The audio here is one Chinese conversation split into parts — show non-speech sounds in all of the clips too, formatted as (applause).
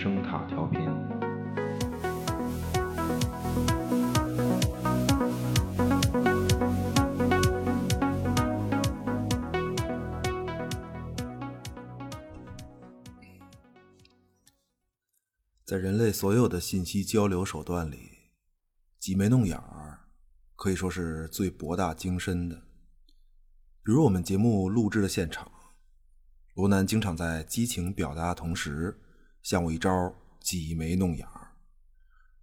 声塔调频。在人类所有的信息交流手段里，挤眉弄眼儿可以说是最博大精深的。比如我们节目录制的现场，罗南经常在激情表达的同时，向我一招挤眉弄眼儿，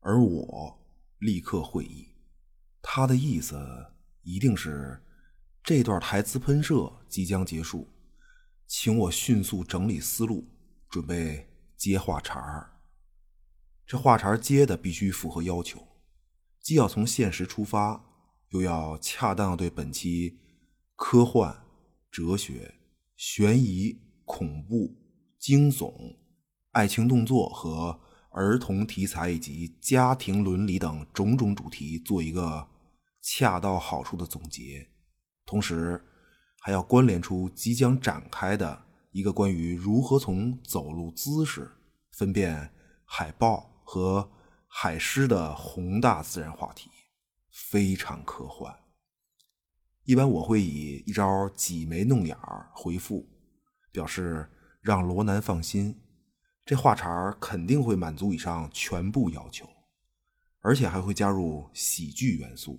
而我立刻会意，他的意思一定是这段台词喷射即将结束，请我迅速整理思路，准备接话茬儿。这话茬接的必须符合要求，既要从现实出发，又要恰当对本期科幻、哲学、悬疑、恐怖、惊悚、爱情动作和儿童题材以及家庭伦理等种种主题做一个恰到好处的总结，同时还要关联出即将展开的一个关于如何从走路姿势分辨海豹。和海狮的宏大自然话题非常科幻。一般我会以一招挤眉弄眼儿回复，表示让罗南放心，这话茬肯定会满足以上全部要求，而且还会加入喜剧元素，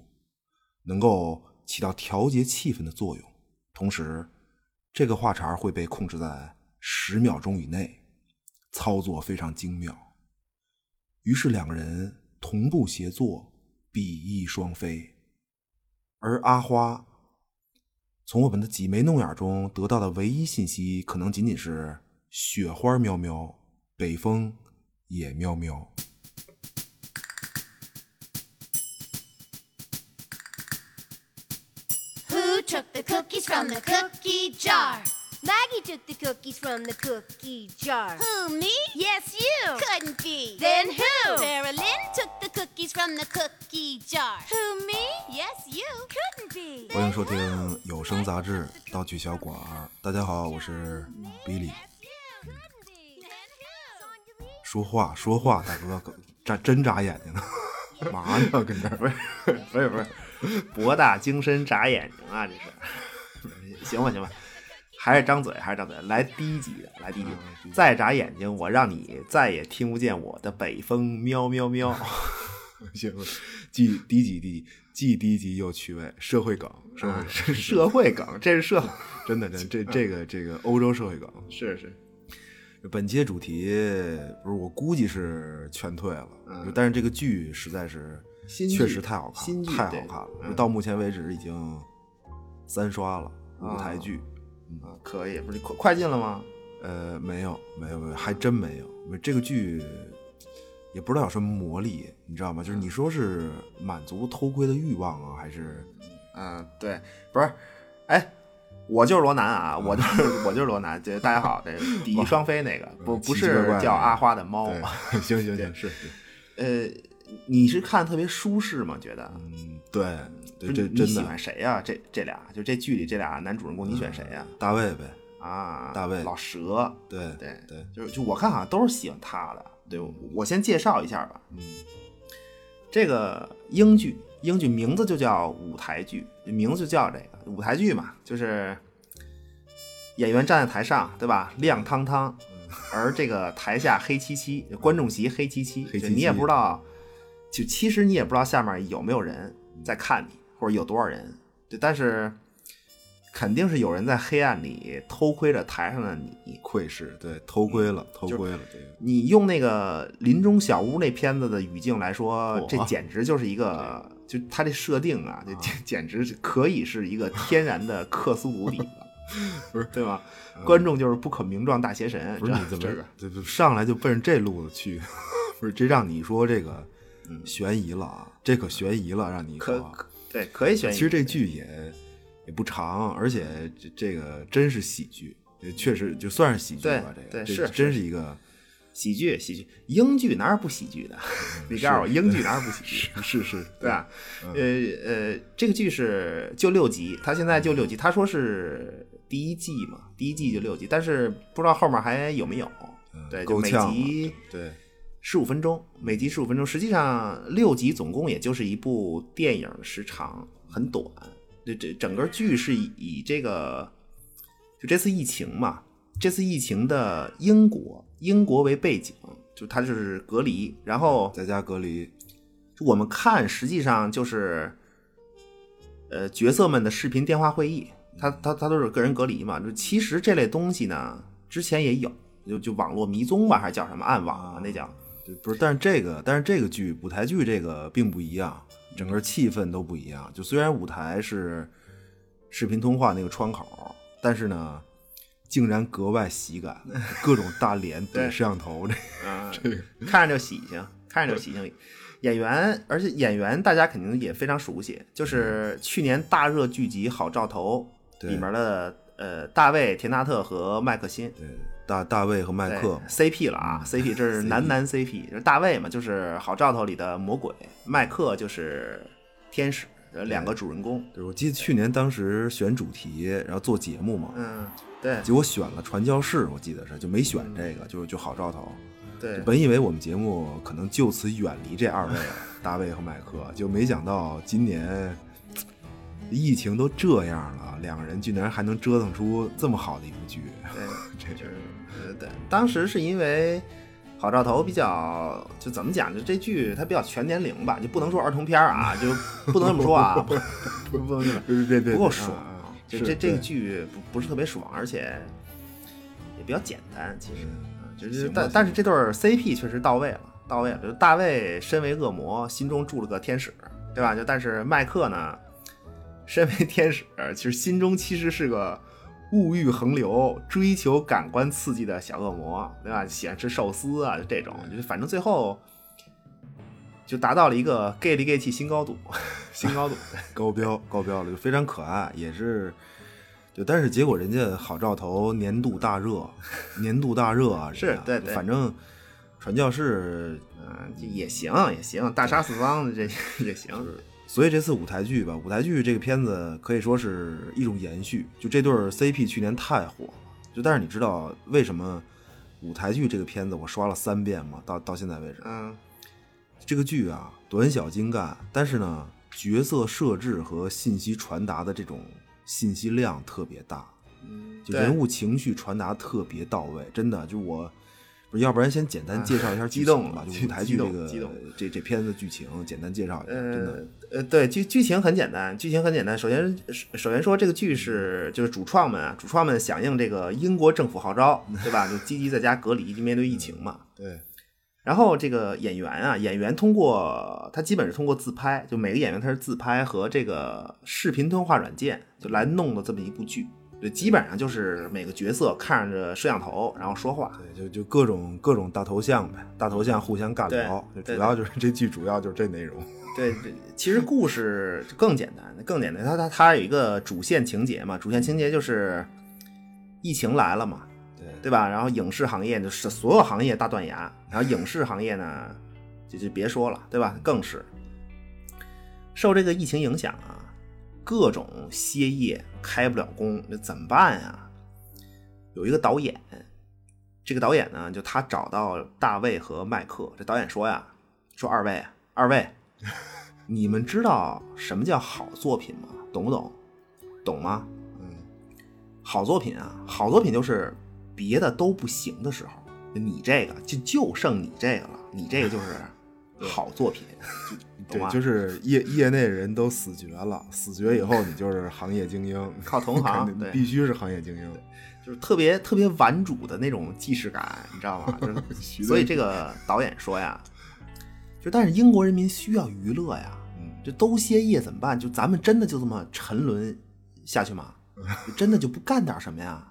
能够起到调节气氛的作用。同时，这个话茬会被控制在十秒钟以内，操作非常精妙。于是两个人同步协作，比翼双飞。而阿花从我们的挤眉弄眼中得到的唯一信息，可能仅仅是雪花喵喵，北风也喵喵。Who took the cookies from the cookie jar? Maggie took the cookies from the cookie jar. Who, me? Yes, you. Couldn't be. Then who? Sarah Lynn took the cookies from the cookie jar. Who, me? Yes, you. Couldn't be. 欢迎收听有声杂志《道具小馆儿》。大家好，我是 Billy。说话说话，大哥，眨真眨眼睛呢，嘛呢？跟这儿不是不是不是，博大精深眨眼睛啊，这是。行吧行吧，还是张嘴还是张嘴，来低级的，来低级的，再眨眼睛，我让你再也听不见我的北风喵喵喵。(laughs) 行，既低级低级，既低级又趣味，社会梗，社会是社会梗，这是社，(laughs) 真的真的这这个这个欧洲社会梗。是是，本期的主题不是我估计是劝退了，嗯但是这个剧实在是新确实太好看太好看了。嗯到目前为止已经三刷了啊舞台剧，啊，可以，不是快快进了吗？呃，没有没有没有，还真没有。这个剧也不知道有什么魔力，你知道吗？就是你说是满足偷窥的欲望啊，还是嗯，对，不是，哎，我就是罗南啊，我就是我就是罗南，这大家好，这 (laughs) 比翼双飞那个，不 (laughs) 不是叫阿花的猫，对，行行行，是是，呃，你是看特别舒适吗？觉得？嗯，对这真的你喜欢谁呀、这这俩就这剧里这俩男主人公，你选谁呀、大卫呗，啊，大卫老蛇，对对对，就就我看好像都是喜欢他的。对，我先介绍一下吧。嗯这个英剧，英剧名字就叫舞台剧，名字就叫这个舞台剧嘛，就是演员站在台上，对吧？亮堂堂，而这个台下黑漆漆，观众席黑漆漆，你也不知道，就其实你也不知道下面有没有人在看你，或者有多少人，对，但是肯定是有人在黑暗里偷窥着台上的你，窥视，对，偷窥了，偷窥了，这个你用那个林中小屋那片子的语境来说，这简直就是一个，就它这设定啊，这简 (laughs) 简直是可以是一个天然的克苏鲁底子，(laughs) 不是对吧？观众就是不可名状大邪神，不是你怎么这个这这上来就奔着这路子去？(laughs) 不是，这让你说这个悬疑了啊，这可悬疑了，让你说对可以悬疑。其实这剧也也不长，而且这这个真是喜剧，也确实就算是喜剧吧。这个这真是一个喜剧喜剧，英剧哪有不喜剧的？你告诉我，英剧哪有不喜剧？(laughs) 是是，对吧？呃呃，这个剧是就六集，他现在就六集，他说是第一季嘛，第一季就六集，但是不知道后面还有没有。对，就每集对，十五分钟，每集十五分钟，实际上六集总共也就是一部电影的时长，很短。这这整个剧是以以这个，就这次疫情嘛，这次疫情的英国，英国为背景，就它就是隔离，然后在家隔离，我们看实际上就是，呃，角色们的视频电话会议，它它它都是个人隔离嘛。就其实这类东西呢，之前也有，就就网络迷踪吧，还是叫什么暗网啊？那叫。对，不是，但是这个，但是这个剧舞台剧这个并不一样，整个气氛都不一样。就虽然舞台是视频通话那个窗口，但是呢，竟然格外喜感，(laughs) 各种大脸怼摄像头，这。啊，(laughs) 看着就喜庆，看着就喜庆。演员，而且演员大家肯定也非常熟悉，就是去年大热剧集《好兆头》里面的呃大卫·田纳特和麦克辛，对大大卫和麦克，CP 了啊，CP 这是男男 CP，就是大卫嘛，就是《好兆头》里的魔鬼，麦克就是天使，呃两个主人公。对，我记得去年当时选主题，然后做节目嘛，嗯，对。结果选了传教士，我记得是就没选这个，就就好兆头。对，本以为我们节目可能就此远离这二位了，(laughs) 大卫和麦克，就没想到今年疫情都这样了，两个人居然还能折腾出这么好的一部剧。对，(laughs) 这就是呃，对，当时是因为好兆头比较，就怎么讲，就这剧它比较全年龄吧，就不能说儿童片啊，就不能这么说啊，(laughs) 不不不能这么别别别不够爽啊啊，就这这个剧不不是特别爽，而且也比较简单，其实，啊就是但但是这对儿 CP 确实到位了，到位了。就大卫身为恶魔，心中住了个天使，对吧？就但是麦克呢，身为天使，其实心中其实是个物欲横流、追求感官刺激的小恶魔，对吧？喜欢吃寿司啊，就这种，就是反正最后就达到了一个 gay 里 gay 气新高度，(laughs) 新高度。(laughs) 高标高标了，就非常可爱，也是。就但是结果人家好兆头年度大热，(laughs) 年度大热啊，是对对反正传教士嗯，这也行也行，大杀四方的这也行。所以这次舞台剧吧，舞台剧这个片子可以说是一种延续。就这对儿 CP 去年太火了，就但是你知道为什么舞台剧这个片子我刷了三遍吗？到到现在为止，嗯，这个剧啊短小精干，但是呢角色设置和信息传达的这种信息量特别大，就人物情绪传达特别到位，真的就我。不是，要不然先简单介绍一下剧激动吧，就舞台剧这个这这片子剧情简单介绍一下，真的呃呃，对剧剧情很简单，剧情很简单。首先首先说这个剧是就是主创们啊，主创们响应这个英国政府号召，(laughs) 对吧？就积极在家隔离，就面对疫情嘛。对然后这个演员啊，演员通过他基本是通过自拍，就每个演员他是自拍和这个视频通话软件就来弄的这么一部剧。就基本上就是每个角色看着摄像头，然后说话。对，就就各种各种大头像呗，大头像互相尬聊，对对主要就是这剧主要就是这内容。(laughs) 对，这其实故事就更简单，更简单。它它它有一个主线情节嘛，主线情节就是疫情来了嘛，对对吧？然后影视行业就是所有行业大断崖，然后影视行业呢，就就别说了，对吧？更是受这个疫情影响啊，各种歇业，开不了工，那怎么办呀？有一个导演，这个导演呢，就他找到大卫和麦克，这导演说呀，说二位，二位，(laughs) 你们知道什么叫好作品吗？懂不懂？懂吗？嗯，好作品啊，好作品就是别的都不行的时候，你这个就就剩你这个了，你这个就是好作品，懂对，吗？就是 (laughs) 业业内人都死绝了，死绝以后你就是行业精英，(laughs) 靠同行 (laughs) 必须是行业精英。就是特别特别顽主的那种既视感，你知道吗？就是所以这个导演说呀，就但是英国人民需要娱乐呀，嗯，这都歇业怎么办？就咱们真的就这么沉沦下去吗？真的就不干点什么呀？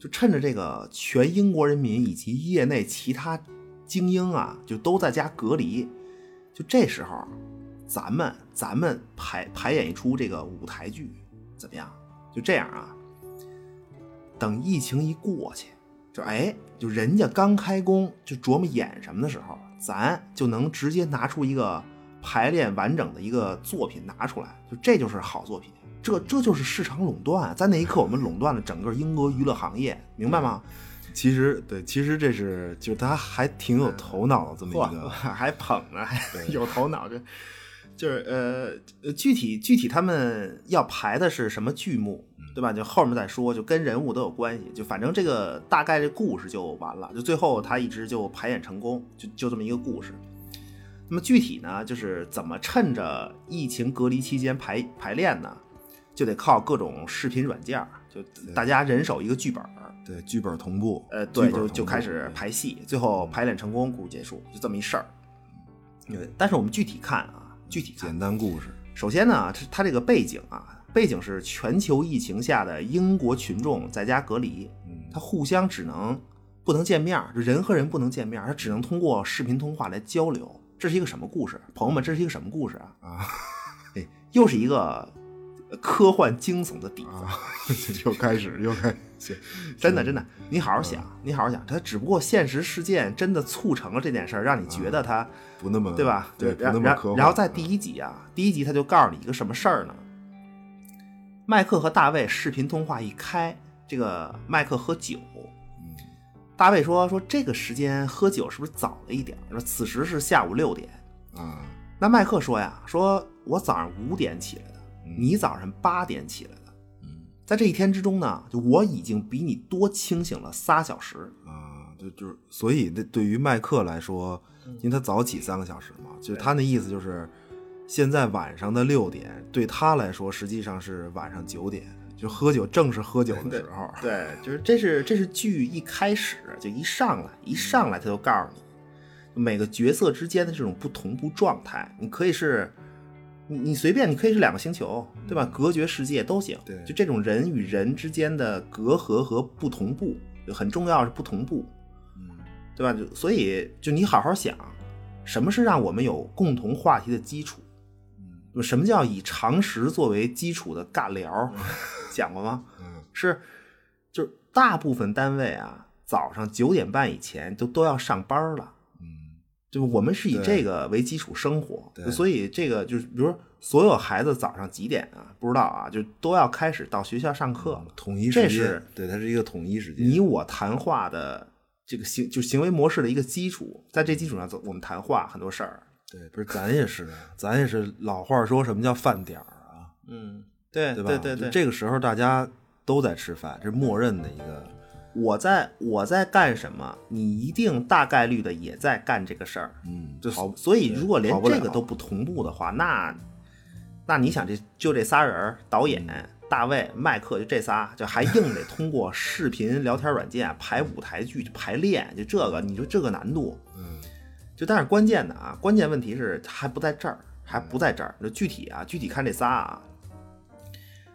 就趁着这个全英国人民以及业内其他精英啊，就都在家隔离，就这时候，咱们咱们排排演一出这个舞台剧怎么样？就这样啊，等疫情一过去，就哎，就人家刚开工就琢磨演什么的时候，咱就能直接拿出一个排练完整的一个作品拿出来，就这就是好作品，这这就是市场垄断，在那一刻我们垄断了整个英国娱乐行业，明白吗？其实对，其实这是就是他还挺有头脑的这么一，个，还捧呢，还有头脑，这就是呃呃，具体具体他们要排的是什么剧目，对吧？就后面再说，就跟人物都有关系，就反正这个大概这故事就完了，就最后他一直就排演成功，就就这么一个故事。那么具体呢，就是怎么趁着疫情隔离期间排排练呢？就得靠各种视频软件儿，就大家人手一个剧本儿，对剧本同步，呃，对，就就开始排戏，最后排练成功，故事结束，就这么一事儿。对，但是我们具体看啊，具体看简，单故事，首先呢，它它这个背景啊，背景是全球疫情下的英国群众在家隔离，嗯他互相只能不能见面人和人不能见面儿，他只能通过视频通话来交流。这是一个什么故事？朋友们，这是一个什么故事啊？啊 (laughs) 哎，又是一个科幻惊悚的底子。啊，又开始又开始，(laughs) 真的真的，你好好想，你好好想，它只不过现实事件真的促成了这件事儿，让你觉得它，不那么对吧？对，不然然那么科幻。然后在第一集啊，第一集他就告诉你一个什么事儿呢？麦克和大卫视频通话一开，这个麦克喝酒，嗯大卫说说这个时间喝酒是不是早了一点？说此时是下午六点。啊，那麦克说呀，说我早上五点起来的，嗯你早上八点起来的。嗯在这一天之中呢，就我已经比你多清醒了仨小时。啊，就就是，所以那对于麦克来说，因为他早起三个小时嘛，就是他那意思就是，现在晚上的六点对他来说实际上是晚上九点，就喝酒正是喝酒的时候。对，就是这是这是剧一开始就一上来一上来他就告诉你，每个角色之间的这种不同步状态，你可以是，你你随便你可以是两个星球，对吧？隔绝世界都行。对就这种人与人之间的隔阂和不同步，就很重要是不同步，嗯对吧？就所以就你好好想，什么是让我们有共同话题的基础？嗯什么叫以常识作为基础的尬聊？讲过吗？嗯 (laughs) 是，就是大部分单位啊，早上九点半以前都都要上班了。嗯就我们是以这个为基础生活，对所以这个就是，比如说所有孩子早上几点啊？不知道啊，就都要开始到学校上课了。统一时间这是，对，它是一个统一时间。你我谈话的这个行就行为模式的一个基础，在这基础上走，我们谈话很多事儿。对，不是咱也是，咱也是老话说什么叫饭点儿啊，嗯，对对吧？对对对，这个时候大家都在吃饭，这是默认的一个。我在我在干什么，你一定大概率的也在干这个事儿。嗯，就好，所以如果连这个都不同步的话，那那你想这就这仨人儿，导演、嗯大卫、麦克，就这仨，就还硬得通过视频聊天软件排舞台剧排练，就这个，你说这个难度，嗯就但是关键的啊，关键问题是还不在这儿，还不在这儿。就具体啊，具体看这仨啊，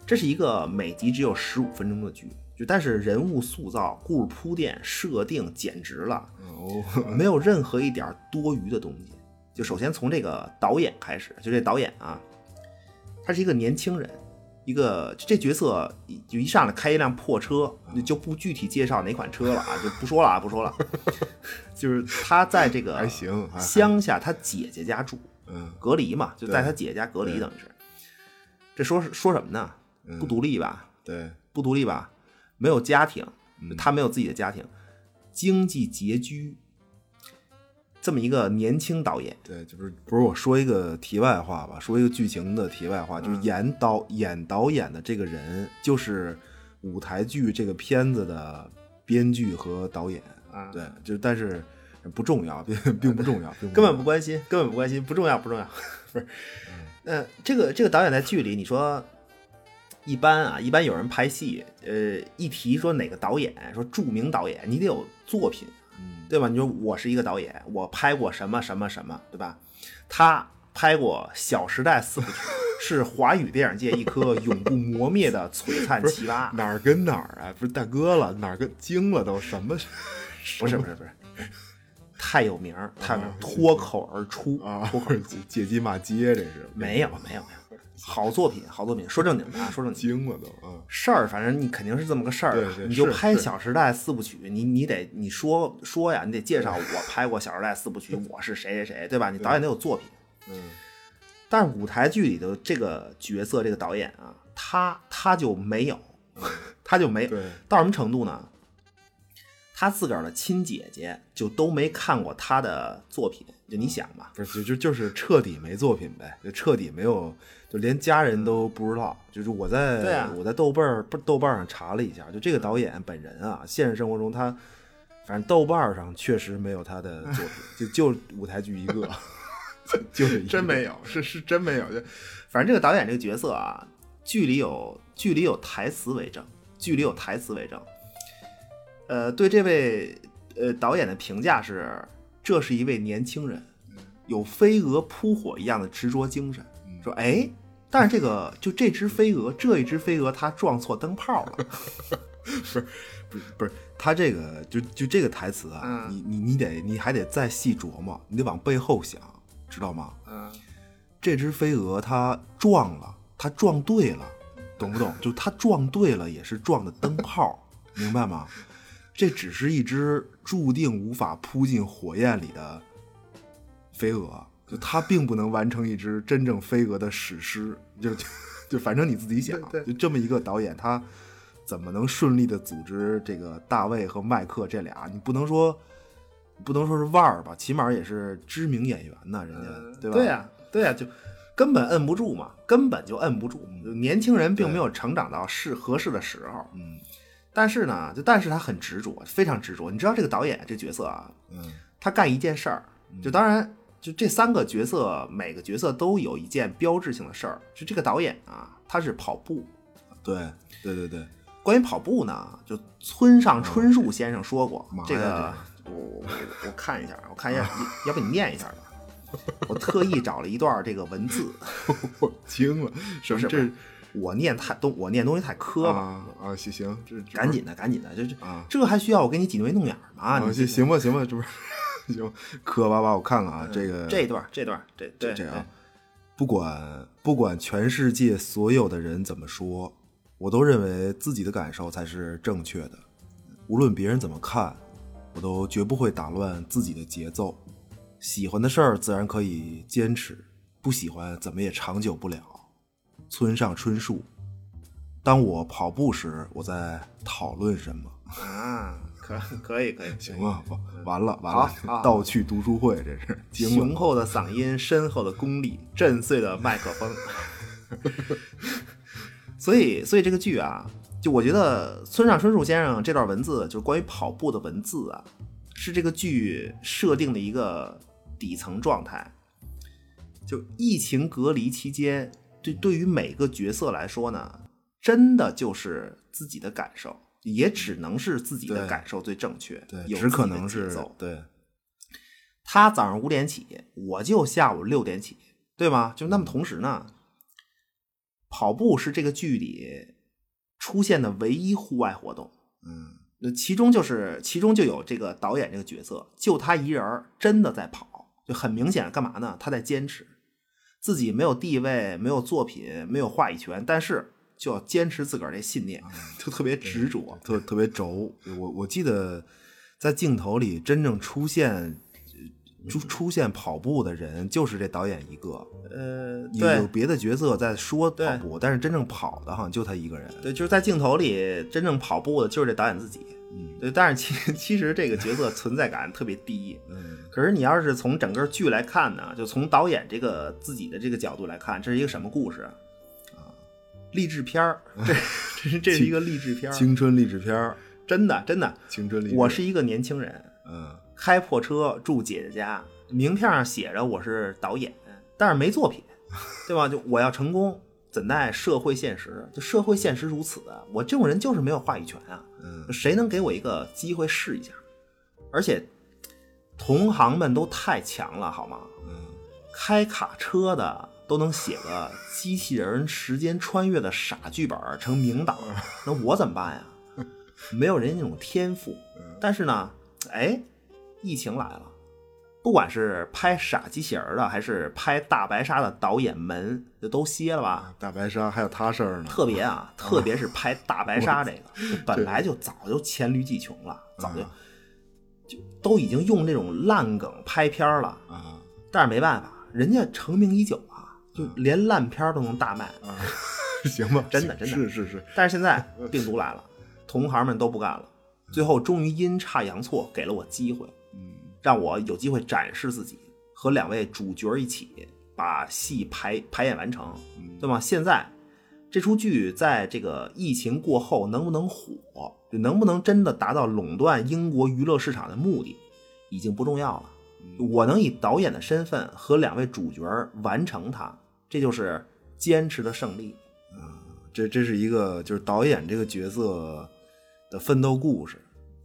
这是一个每集只有十五分钟的剧，就但是人物塑造、故事铺垫、设定简直了。哦，没有任何一点多余的东西。就首先从这个导演开始，就这导演啊，他是一个年轻人，一个这角色一就一上来开一辆破车，就不具体介绍哪款车了啊，就不说了啊，不说了。(laughs) 就是他在这个还行乡下他姐姐家住，嗯隔离嘛，就在他姐姐家隔离，等于是。这说说什么呢？嗯不独立吧？对，不独立吧？没有家庭，嗯他没有自己的家庭，经济拮据，这么一个年轻导演，对，就是不是我说一个题外话吧，说一个剧情的题外话，嗯就是演导演导演的这个人，就是舞台剧这个片子的编剧和导演。啊对，就但是不重要，并并不重要，并根本不关心，根本不关心，不重要，不重要，(laughs) 不是。呃，这个这个导演在剧里，你说一般啊，一般有人拍戏，呃，一提说哪个导演，说著名导演，你得有作品，嗯对吧？你说我是一个导演，我拍过什么什么什么，对吧？他拍过《小时代》四部曲，是华语电影界一颗永不磨灭的璀璨奇葩。哪儿跟哪儿啊？不是大哥了，哪儿跟惊了都什么？不是不是不是，太有名儿，太脱口而出啊，脱口而出借机骂街，这是没有没有没有，好作品好作品，说正经的啊，(laughs) 说正经的。惊了都嗯。事儿，反正你肯定是这么个事儿你就拍《小时代》四部曲，你你得你说说呀，你得介绍我拍过《小时代》四部曲，我是谁谁谁，对吧？你导演得有作品。嗯但是舞台剧里的这个角色，这个导演啊，他他就没有，(laughs) 他就没有到什么程度呢？他自个儿的亲姐姐就都没看过他的作品，就你想吧，不是就就就是彻底没作品呗，就彻底没有，就连家人都不知道。就是我在、啊我在豆瓣儿不豆瓣上查了一下，就这个导演本人啊，现实生活中他反正豆瓣上确实没有他的作品，就就舞台剧一个，(laughs) 就 (laughs) 是真没有，是是真没有。就反正这个导演这个角色啊，剧里有剧里有台词为证，剧里有台词为证。呃，对这位呃导演的评价是，这是一位年轻人，有飞蛾扑火一样的执着精神。说哎，但是这个就这只飞蛾，这一只飞蛾它撞错灯泡了。(laughs) 不是不是不是，它这个就就这个台词啊，嗯你你你得你还得再细琢磨，你得往背后想，知道吗？嗯，这只飞蛾它撞了，它撞对了，懂不懂？(laughs) 就它撞对了，也是撞的灯泡，明白吗？(laughs) 这只是一只注定无法扑进火焰里的飞蛾，就它并不能完成一只真正飞蛾的史诗。就就就反正你自己想，对对就这么一个导演，他怎么能顺利的组织这个大卫和麦克这俩？你不能说不能说是腕儿吧，起码也是知名演员呢，人家、对吧？对呀、对呀、就根本摁不住嘛，根本就摁不住。年轻人并没有成长到适合适的时候，嗯但是呢，就但是他很执着，非常执着。你知道这个导演这角色啊，嗯他干一件事儿，就当然就这三个角色，每个角色都有一件标志性的事儿。就这个导演啊，他是跑步。对对对对，关于跑步呢，就村上春树先生说过，这个我我我看一下，我看一下，要不你念一下吧？我特意找了一段这个文字，(laughs) 我惊了，什么这不是这我念太东，我念东西太磕巴，啊啊行行，这这赶紧的，赶紧的，这这啊这还需要我给你挤眉弄眼儿吗？啊你行行吧行吧，这不是 (laughs) 行磕巴巴，我看看啊，这个这一段，这段，这这这样啊，不管不管全世界所有的人怎么说，我都认为自己的感受才是正确的。无论别人怎么看，我都绝不会打乱自己的节奏。喜欢的事儿自然可以坚持，不喜欢怎么也长久不了。村上春树。当我跑步时，我在讨论什么？啊，可 (laughs) 可以可以，行啊，完完了完了，好盗趣读书会这是雄厚的嗓音，深厚的功力，震碎了麦克风。(laughs) 所以，所以这个剧啊，就我觉得村上春树先生这段文字，就是关于跑步的文字啊，是这个剧设定的一个底层状态。就疫情隔离期间，对对于每个角色来说呢，真的就是自己的感受，也只能是自己的感受最正确，对，有只可能是节奏对，他早上五点起，我就下午六点起，对吗？就那么同时呢，跑步是这个剧里出现的唯一户外活动。嗯，那其中就是其中就有这个导演这个角色，就他一人儿真的在跑，就很明显干嘛呢？他在坚持，自己没有地位，没有作品，没有话语权，但是就要坚持自个儿这信念，就特别执着。特 (laughs) 特别轴。我我记得在镜头里真正出现出出现跑步的人就是这导演一个，呃，有有别的角色在说跑步，但是真正跑的好像就他一个人。对，就是在镜头里真正跑步的就是这导演自己。嗯对，但是其 (laughs) 其实这个角色存在感特别低。嗯可是你要是从整个剧来看呢，就从导演这个自己的这个角度来看，这是一个什么故事啊？励志片儿，这 (laughs) 这是这是一个励志片儿，青春励志片儿，真的真的。青春励志。我是一个年轻人，嗯开破车住姐姐家，名片上写着我是导演，但是没作品，(laughs) 对吧？就我要成功，怎奈社会现实？就社会现实如此啊！我这种人就是没有话语权啊！嗯谁能给我一个机会试一下？而且同行们都太强了，好吗？嗯开卡车的都能写个机器人时间穿越的傻剧本成名导，那我怎么办呀？(laughs) 没有人家那种天赋。但是呢，哎，疫情来了，不管是拍傻机器人儿的，还是拍大白鲨的导演们，就都歇了吧。大白鲨还有他事儿呢。特别啊，特别是拍大白鲨这个，(laughs) 本来就早就黔驴技穷了，早就就都已经用这种烂梗拍片儿了。啊但是没办法，人家成名已久啊，就连烂片儿都能大卖。啊，(laughs) 行吧，真的真的是是是，但是现在病毒来了，同行们都不干了，最后终于阴差阳错给了我机会，嗯让我有机会展示自己，和两位主角一起把戏排排演完成，对吗？现在这出剧在这个疫情过后能不能火，就能不能真的达到垄断英国娱乐市场的目的，已经不重要了。我能以导演的身份和两位主角完成它，这就是坚持的胜利。这这是一个就是导演这个角色的奋斗故事，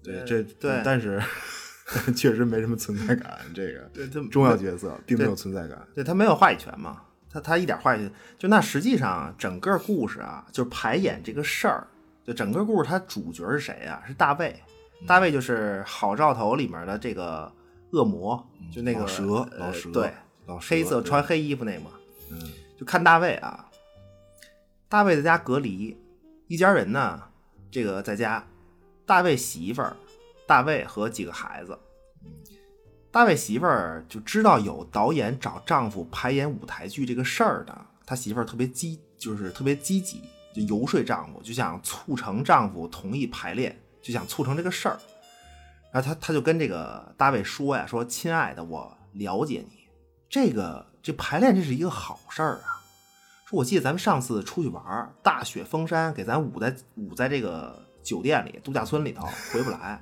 对，这对但是 (laughs) 确实没什么存在感，这个对这重要角色并没有存在感，对他没有话语权嘛，他他一点话语权就那实际上整个故事啊，就是排演这个事儿，就整个故事它主角是谁啊？是大卫，大卫就是《好兆头》里面的这个恶魔，就那个老蛇呃老蛇对，老蛇黑色穿黑衣服那嘛，嗯就看大卫啊，大卫在家隔离，一家人呢，这个在家，大卫媳妇儿，大卫和几个孩子。大卫媳妇儿就知道有导演找丈夫排演舞台剧这个事儿的，他媳妇儿特别积，就是特别积极，就游说丈夫，就想促成丈夫同意排练，就想促成这个事儿。然后他他就跟这个大卫说呀，说亲爱的，我了解你，这个这排练这是一个好事儿啊。说我记得咱们上次出去玩儿，大雪封山，给咱捂在捂在这个酒店里、度假村里头，回不来，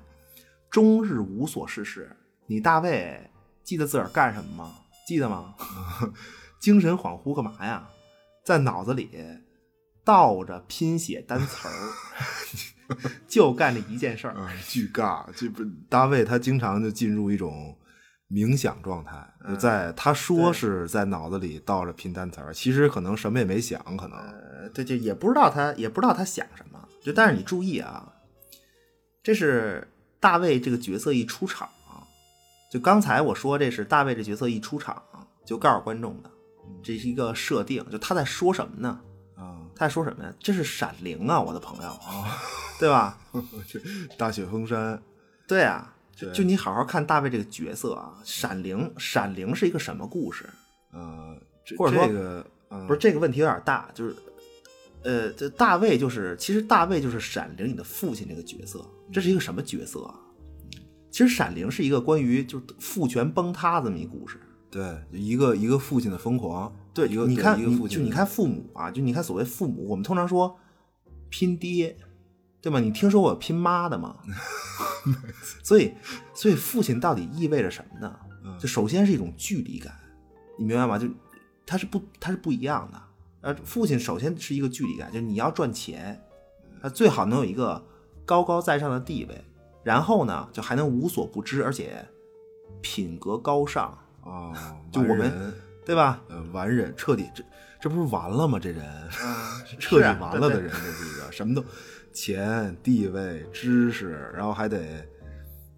终日无所事事。你大卫记得自个儿干什么吗？记得吗？(laughs) 精神恍惚干嘛呀？在脑子里倒着拼写单词儿，(laughs) 就干这一件事儿。啊，巨尬，这不大卫他经常就进入一种冥想状态，就在他说是在脑子里倒着拼单词儿，其实可能什么也没想，可能呃，对，就也不知道他也不知道他想什么。就但是你注意啊，这是大卫这个角色一出场，就刚才我说这是大卫这角色一出场就告诉观众的，这是一个设定，就他在说什么呢？啊，他在说什么呀？这是《闪灵》啊，我的朋友，对吧？(laughs) 大雪封山，对啊，就对就你好好看大卫这个角色啊，《闪灵》《闪灵》是一个什么故事？呃，这或者说这个嗯不是这个问题有点大，就是，呃，这大卫就是，其实大卫就是《闪灵》里的父亲这个角色，这是一个什么角色啊？其实《闪灵》是一个关于就是父权崩塌这么一故事。对一个一个父亲的疯狂，对，一个你看，一个父亲的你就你看父母啊，就你看所谓父母，我们通常说拼爹，对吧？你听说过拼妈的吗？(laughs) (laughs) 所以，所以父亲到底意味着什么呢？就首先是一种距离感，你明白吗？就他是不，他是不一样的。呃，父亲首先是一个距离感，就是你要赚钱，他，最好能有一个高高在上的地位，然后呢，就还能无所不知，而且品格高尚，啊，就我们对吧？呃完人彻底这这不是完了吗？这人嗯，(laughs) 彻底完了的人，这是一个什么都钱、地位、知识，然后还得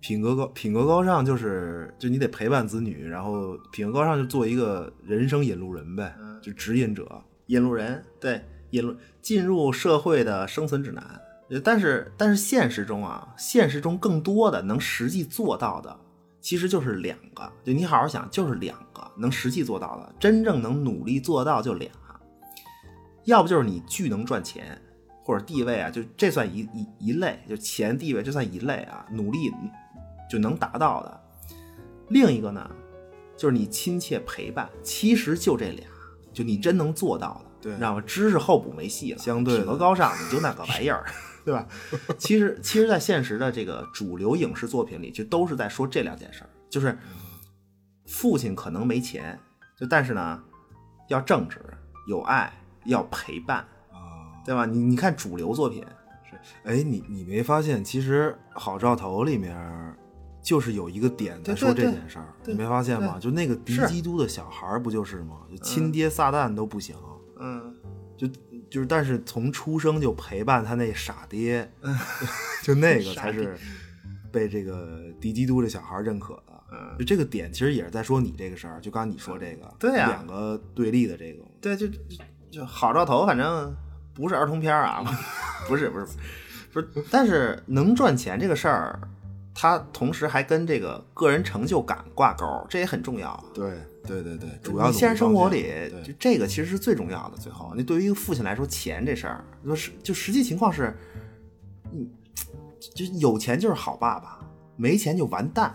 品格高，品格高尚就是就你得陪伴子女，然后品格高尚就做一个人生引路人呗，嗯就指引者。引路人，对，引路进入社会的生存指南。呃但是，但是现实中啊，现实中更多的能实际做到的，其实就是两个。就你好好想，就是两个能实际做到的，真正能努力做到就俩。要不就是你巨能赚钱，或者地位啊，就这算一一一类，就钱地位这算一类啊，努力就能达到的。另一个呢，就是你亲切陪伴，其实就这俩，就你真能做到的，对你知道吗？知识后补没戏了，相对的品德高尚，你就那个玩意儿，(laughs) 对吧？其实，其实，在现实的这个主流影视作品里，就都是在说这两件事儿，就是父亲可能没钱，就但是呢，要正直，有爱，要陪伴，啊，对吧？你你看主流作品是，哎，你你没发现，其实《好兆头》里面就是有一个点在说这件事儿，你没发现吗？就那个敌基督的小孩儿不就是吗？就亲爹撒旦都不行，嗯，就就是，但是从出生就陪伴他那傻爹，(laughs) 就那个 (laughs) 才是被这个敌基督这小孩认可的。嗯就这个点其实也是在说你这个事儿，就刚刚你说这个，对呀两个对立的这个，对，就就就好兆头，反正不是儿童片啊，不是不是不是，但是能赚钱这个事儿，它同时还跟这个个人成就感挂钩，这也很重要。对对对对，主要现实生活里就这个其实是最重要的。最后，你对于一个父亲来说，钱这事儿，就是就实际情况是，嗯就有钱就是好爸爸，没钱就完蛋，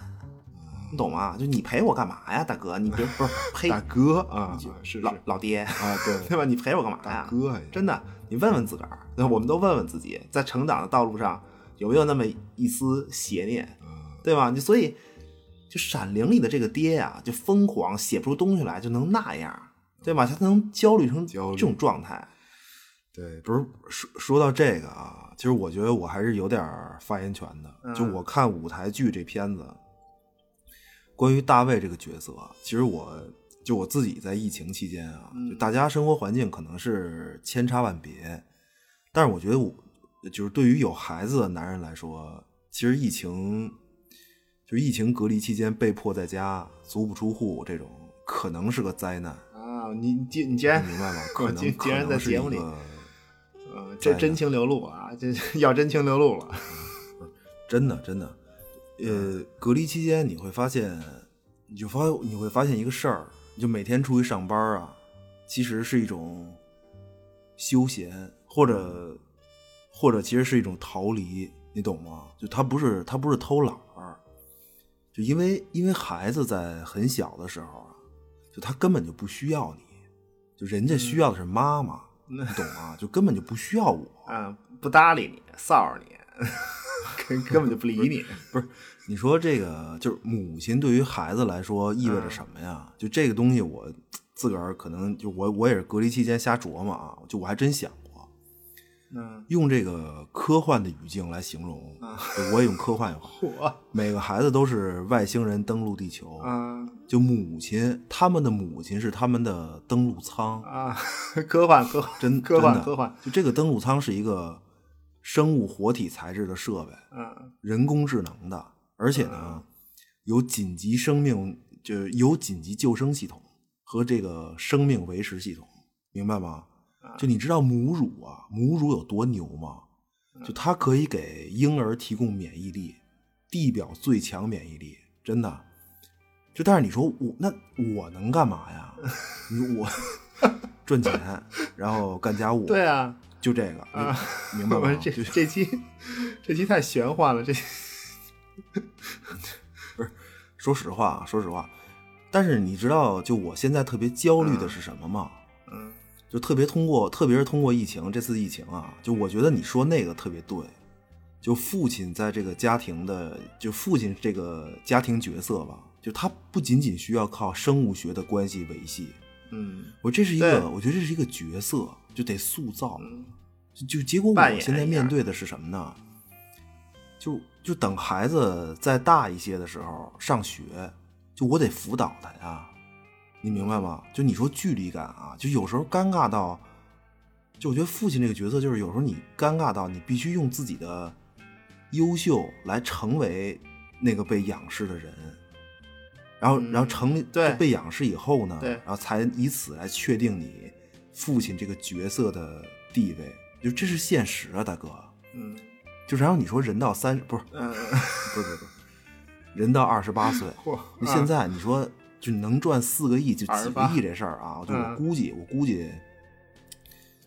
你懂吗？就你陪我干嘛呀，大哥？你别不是呸，(laughs) 大哥啊，是老老爹啊，对 (laughs) 对吧？你陪我干嘛呀？大哥呀真的，你问问自个儿，那我们都问问自己，在成长的道路上有没有那么一丝邪念，对吧？你所以就《闪灵》里的这个爹呀、就疯狂写不出东西来，就能那样，对吧？他能焦虑成这种状态，对，不是说说到这个啊，其实我觉得我还是有点发言权的。就我看舞台剧这片子，关于大卫这个角色，其实我就我自己在疫情期间啊，就大家生活环境可能是千差万别，但是我觉得我就是对于有孩子的男人来说，其实疫情就是疫情隔离期间被迫在家足不出户这种，可能是个灾难，啊，你你既你既然明白吗？(laughs) 可能可能是在节目里，一个嗯，这真情流露啊，这 (laughs) 要真情流露了，真的真的，呃，隔离期间你会发现，你就发你会发现一个事儿，你就每天出去上班啊，其实是一种休闲，或者或者其实是一种逃离，你懂吗？就他不是他不是偷懒儿，就因为因为孩子在很小的时候啊，就他根本就不需要你，就人家需要的是妈妈，你懂吗？就根本就不需要我。嗯，(laughs) 不搭理你，臊着你，根根本就不理你，不是，你说这个就是母亲对于孩子来说意味着什么呀？就这个东西，我自个儿可能就我我也是隔离期间瞎琢磨啊，就我还真想过，嗯，用这个科幻的语境来形容，我也用科幻话。(laughs) 我每个孩子都是外星人登陆地球，啊就母亲他们的母亲是他们的登陆舱，啊，(laughs) 科幻科幻真科幻真科幻，就这个登陆舱是一个生物活体材质的设备，嗯人工智能的，而且呢，有紧急生命，就是有紧急救生系统和这个生命维持系统，明白吗？就你知道母乳啊，母乳有多牛吗？就它可以给婴儿提供免疫力，地表最强免疫力，真的。就但是你说我那我能干嘛呀？(laughs) 你我 (laughs) 赚钱，然后干家务，对啊，就这个，啊明白吗？(laughs) 我这就这期这期太玄幻了，这不是说实话啊，说实话，但是你知道，就我现在特别焦虑的是什么吗？嗯就特别通过，特别是通过疫情，这次疫情啊，就我觉得你说那个特别对，就父亲在这个家庭的，就父亲这个家庭角色吧，就他不仅仅需要靠生物学的关系维系，嗯我这是一个，我觉得这是一个角色，就得塑造。嗯就就结果我现在面对的是什么呢？就就等孩子再大一些的时候上学，就我得辅导他呀，你明白吗？就你说距离感啊，就有时候尴尬到，就我觉得父亲这个角色，就是有时候你尴尬到你必须用自己的优秀来成为那个被仰视的人，然后、嗯。然后成对。被仰视以后呢，对。然后才以此来确定你父亲这个角色的地位，就这是现实啊，大哥。嗯。就然后你说人到三不是嗯，(laughs) 不是不是不是，人到二十八岁，(laughs) 现在你说就能赚四个亿，就几个亿这事儿啊，就我嗯估计，我估计，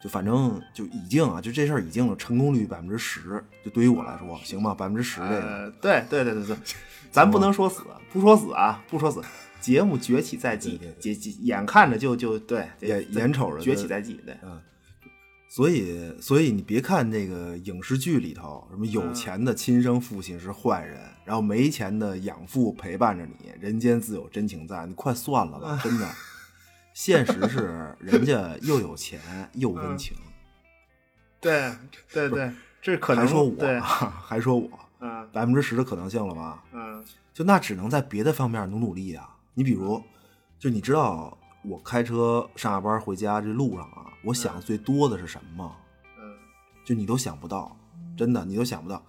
就反正就已经啊，就这事儿已经成功率百分之十，就对于我来说，行吗？百分之十这个，呃，对对对对对，(laughs) 咱不能说死，不说死啊，不说死。节目崛起在即对对，即即眼看着就就对，眼眼瞅着崛起在即，对，嗯，所以所以你别看这个影视剧里头，什么有嗯钱的亲生父亲是坏人，然后没钱的养父陪伴着你，人间自有真情在，你快算了吧，(laughs) 真的。现实是人家又有钱又温情，对对对，这可能还说我还说我嗯百分之十的可能性了吧？嗯就那只能在别的方面努努力啊。你比如，就你知道我开车上下班回家这路上啊，我想的最多的是什么吗？嗯就你都想不到，真的你都想不到。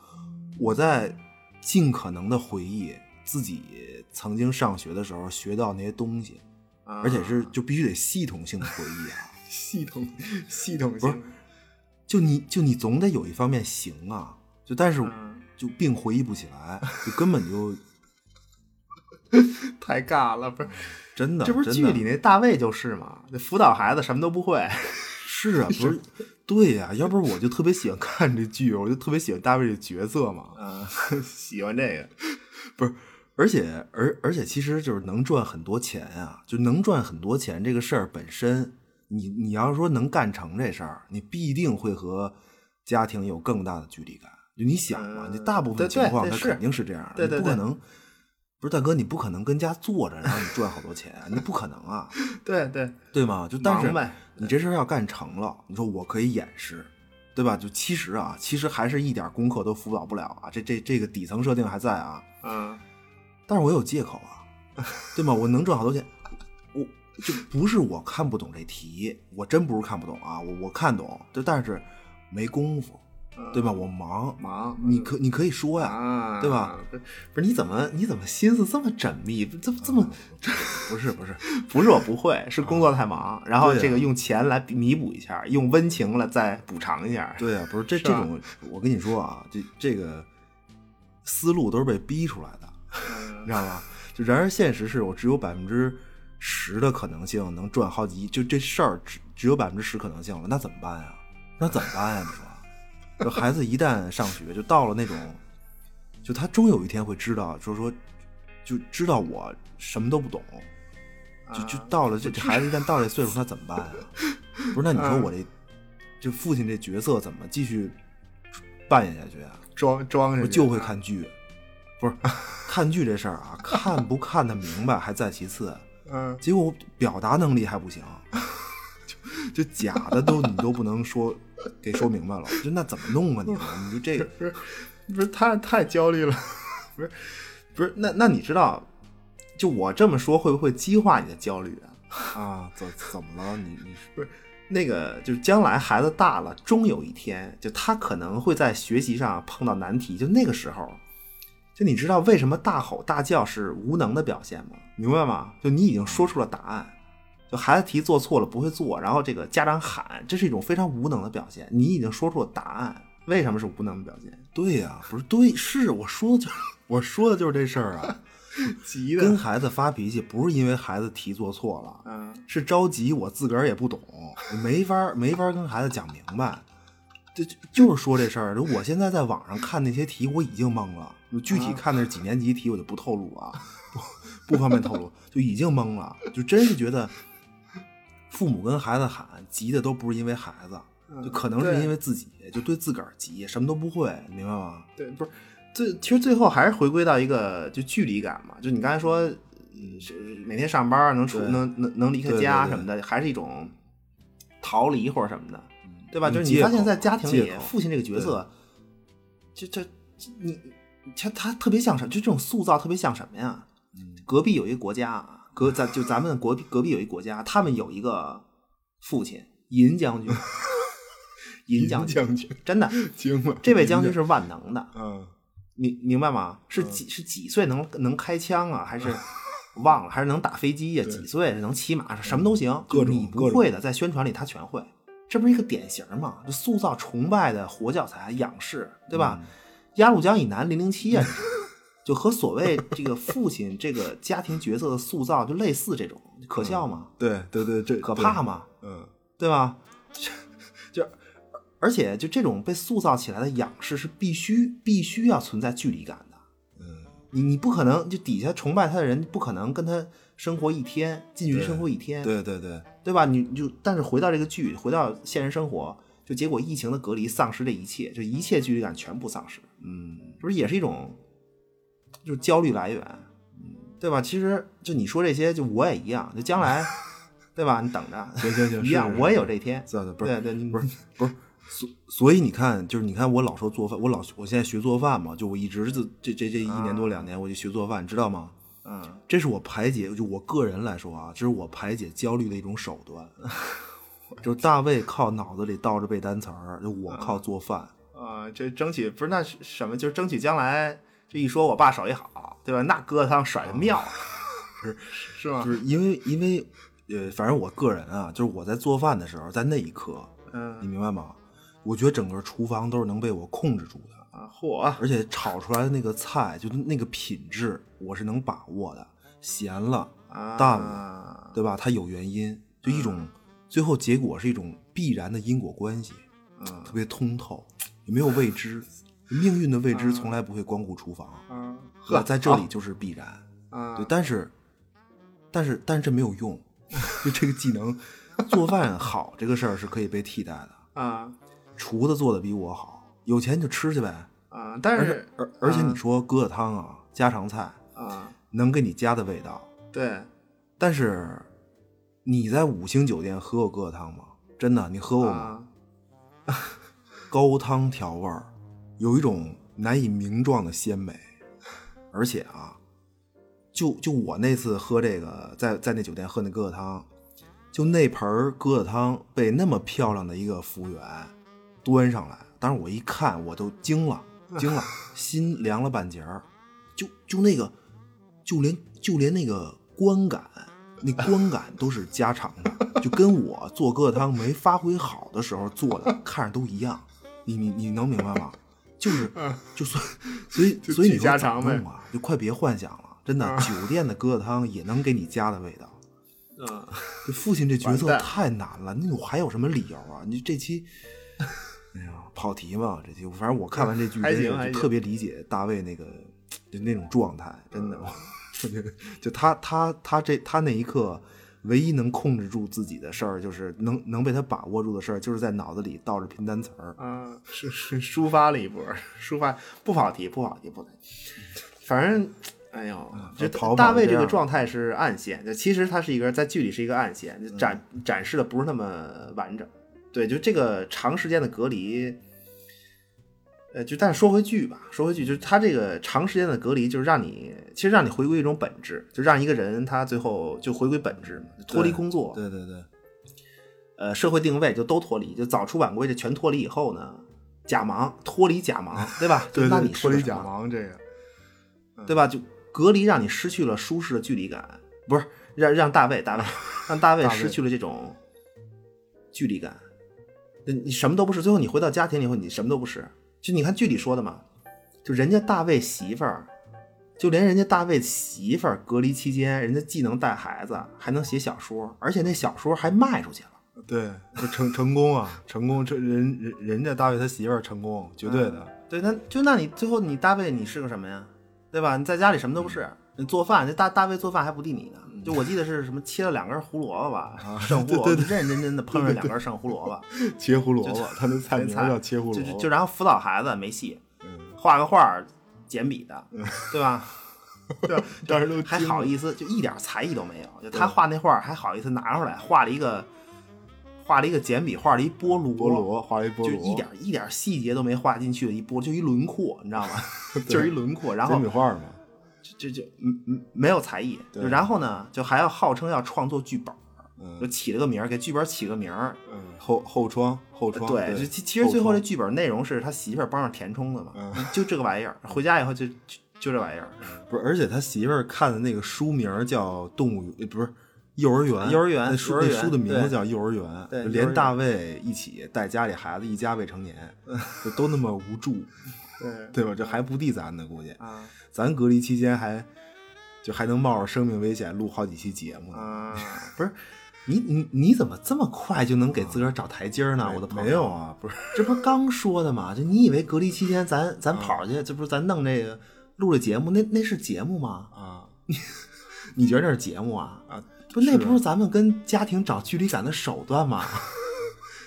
我在尽可能的回忆自己曾经上学的时候学到那些东西，啊而且是就必须得系统性的回忆啊。(laughs) 系统系统不是性，就你就你总得有一方面行啊，就但是嗯就并回忆不起来，就根本就 (laughs) 太尬了，不是？真的这不是剧里那大卫就是嘛？那辅导孩子什么都不会，是啊，不是，(laughs) 对呀、要不然我就特别喜欢看这剧，我就特别喜欢大卫这角色嘛。嗯，喜欢这个，不是，而且而而且其实就是能赚很多钱啊，就能赚很多钱这个事儿本身，你你要说能干成这事儿，你必定会和家庭有更大的距离感。就你想嘛，嗯你大部分情况对是它肯定是这样你不可能。不是大哥，你不可能跟家坐着，然后你赚好多钱，你不可能啊，(laughs) 对对，对吗？就但是你这事儿要干成了，你说我可以掩饰，对吧？就其实啊，其实还是一点功课都辅导不了啊，这这这个底层设定还在啊，嗯但是我有借口啊，(laughs) 对吗？我能赚好多钱，我就不是我看不懂这题，我真不是看不懂啊，我我看懂，就但是没功夫，对吧？我忙忙你可你可以说呀，啊，对吧？不是，你怎么你怎么心思这么缜密？这这么不是不是，不是 (laughs) 我不会，是工作太忙，然后这个用钱来弥补一下，用温情来再补偿一下。对啊、不是这这种，我跟你说啊，这这个思路都是被逼出来的，你知道吗？就然而现实是我只有百分之十的可能性能赚好几亿，就这事儿只只有百分之十可能性了，那怎么办呀？那怎么办呀？你说，这孩子一旦上学，就到了那种，就他终有一天会知道，就是说，就知道我什么都不懂，就就到了这这孩子一旦到这岁数，他怎么办啊？不是，那你说我这就父亲这角色怎么继续扮演下去啊？装装我就会看剧，不是 (laughs) 看剧这事儿啊，(laughs) 看不看得明白还在其次，嗯，结果我表达能力还不行，就就假的都你都不能说给说明白了，(laughs) 就那怎么弄啊？你说你就这个。不是不是太太焦虑了，不是不是那那你知道，就我这么说会不会激化你的焦虑啊？啊，怎怎么了？你你不是。那个，就是将来孩子大了，终有一天，就他可能会在学习上碰到难题，就那个时候，就你知道为什么大吼大叫是无能的表现吗？明白吗？就你已经说出了答案，就孩子题做错了不会做，然后这个家长喊，这是一种非常无能的表现，你已经说出了答案，为什么是无能的表现？对呀、不是对，是我说的就是我说的就是这事儿啊。(laughs) 急跟孩子发脾气不是因为孩子题做错了，嗯是着急，我自个儿也不懂，没法没法跟孩子讲明白。就就就是说这事儿，我现在在网上看那些题，我已经懵了。具体看的是几年级题，我就不透露啊，不不方便透露，就已经懵了。就真是觉得，父母跟孩子喊急的都不是因为孩子，就可能是因为自己，就对自个儿急，什么都不会，明白吗？对，不是最其实最后还是回归到一个就距离感嘛，就你刚才说，嗯，是每天上班能出能能能离开家什么的，还是一种逃离或者什么的，对吧？嗯就是你发现，在家庭里，父亲这个角色，就这这你他他特别像什么？就这种塑造特别像什么呀？嗯隔壁有一个国家啊，隔咱就咱们国壁隔壁有一个国家，他们有一个父亲银将军，银将军，(laughs) 将军真的，(laughs) 惊了这位将军是万能的。嗯，明明白吗？是几、是几岁能能开枪啊？还是忘了？还是能打飞机呀、(laughs) 几岁能骑马？什么都行。各种你不会的，在宣传里他全会。这不是一个典型嘛？就塑造崇拜的活教材、仰视，对吧？鸭绿江以南零零七啊，(laughs) 就和所谓这个父亲这个家庭角色的塑造就类似，这种可笑吗？对对对，这可怕？吗？嗯，对吧？(laughs) 就而且就这种被塑造起来的仰视是必须必须要存在距离感的。嗯，你你不可能就底下崇拜他的人不可能跟他生活一天，近距离生活一天，对对对，对吧？你就但是回到这个剧，回到现实生活，就结果疫情的隔离丧失这一切，就一切距离感全部丧失，嗯，不是也是一种就是焦虑来源，嗯，对吧？其实就你说这些，就我也一样，就将来，(laughs) 对吧？你等着，行行行，(laughs) 一样，我也有这天，是是不是对对，你不是 (laughs) 不是，所所以你看，就是你看我老说做饭，我老我现在学做饭嘛，就我一直这这这这一年多两年我就学做饭，你知道吗？嗯，这是我排解，就我个人来说啊，这是我排解焦虑的一种手段。(laughs) 就大卫靠脑子里倒着背单词儿，就我靠做饭。啊，这争取不是那什么，就是争取将来这一说我爸手艺好，对吧？那疙瘩汤甩的妙，(laughs) 是是吗就？是因为因为呃，反正我个人啊，就是我在做饭的时候，在那一刻，嗯你嗯明白吗？我觉得整个厨房都是能被我控制住的，啊，嚯，而且炒出来的那个菜，就那个品质，我是能把握的。咸了、啊淡了，对吧？它有原因，就一种、最后结果是一种必然的因果关系，嗯特别通透，也没有未知，命运的未知从来不会光顾厨房，嗯，呃在这里就是必然。啊对，但是，但是，但是这没有用，(laughs) 就这个技能，做饭好这个事儿是可以被替代的。啊厨子做的比我好，有钱就吃去呗。啊，但是而而且啊你说疙瘩汤啊，家常菜啊，能给你家的味道，对，但是你在五星酒店喝过疙瘩汤吗？真的，你喝过吗？啊 (laughs) 高汤调味儿，有一种难以名状的鲜美，而且啊，就就我那次喝这个，在在那酒店喝那疙瘩汤，就那盆儿疙瘩汤被那么漂亮的一个服务员端上来，当时我一看我都惊了，(laughs) 惊了，心凉了半截儿，就就那个，就连就连那个观感。那观感都是家常的，就跟我做疙瘩汤没发挥好的时候做的 (laughs) 看着都一样。你你你能明白吗？就是就所所以所以你巨说咋家常弄啊？就快别幻想了，真的，酒店的疙瘩汤也能给你家的味道。嗯这父亲这角色太难了，那我还有什么理由啊？你这期，跑题嘛，这就反正我看完这剧，(laughs) 就特别理解大卫那个就那种状态，真的，(laughs) 就他他他这他那一刻。唯一能控制住自己的事儿，就是能能被他把握住的事儿，就是在脑子里倒着拼单词儿。啊，是是抒发了一波，抒发不跑题，不跑题，不跑题。反正，哎呦，这大卫这个状态是暗线，就其实他是一个在剧里是一个暗线，就展嗯展示的不是那么完整。对，就这个长时间的隔离，呃，就但是说回剧吧，说回剧，就是他这个长时间的隔离，就是让你其实让你回归一种本质，就让一个人他最后就回归本质嘛，脱离工作，对对对，呃，社会定位就都脱离，就早出晚归这全脱离以后呢，假忙脱离假忙，对吧？(laughs) 就那你脱离假忙这个，对吧？就隔离让你失去了舒适的距离感，不是让让大卫大卫让大卫失去了这种距离感，你你什么都不是，最后你回到家庭以后你什么都不是。就你看剧里说的嘛，就人家大卫媳妇儿，就连人家大卫媳妇儿隔离期间，人家既能带孩子，还能写小说，而且那小说还卖出去了。对，就成成功啊，成功，这人人人家大卫他媳妇儿成功，绝对的。对，那就那你最后你大卫你是个什么呀？对吧？你在家里什么都不是，你做饭，那大大卫做饭还不敌你呢。就我记得是什么切了两根胡萝卜吧，(laughs) 剩 (laughs) 胡萝卜，认认真真的烹饪两根剩胡萝卜，切胡萝卜，他那菜名菜叫切胡萝卜。就就就然后辅导孩子没戏，嗯画个画儿简笔的，对吧？(laughs) 对吧？当时都还好意思，就一点才艺都没有。就他画那画儿还好意思拿出来，画了一个画了一个简笔，画了一菠萝，菠萝，画了一菠就，一点一点细节都没画进去的一波，就一轮廓，你知道吗？就是一轮廓，然后简笔画嘛。就就嗯嗯没有才艺，然后呢，就还要号称要创作剧本儿，就嗯起了个名儿，给剧本起个名儿。嗯，后后窗后窗，对，就其其实最后这剧本内容是他媳妇儿帮着填充的嘛，嗯就这个玩意儿，回家以后就就就这玩意儿，不是，而且他媳妇儿看的那个书名叫《动物不是幼儿园，幼儿园那书那书的名字叫幼儿园，连大卫一起带家里孩子一家未成年，(laughs) 就都那么无助，对对吧？这还不地咱呢，估计啊咱隔离期间还就还能冒着生命危险录好几期节目。啊，(laughs) 不是你你你怎么这么快就能给自个儿找台阶儿呢？我的朋友没有，啊，不是 (laughs) 这不是刚说的吗？就你以为隔离期间咱咱跑去，这不是咱弄这个录这节目，那那是节目吗？啊你 (laughs) 你觉得那是节目啊？啊，不，那不是咱们跟家庭找距离感的手段吗？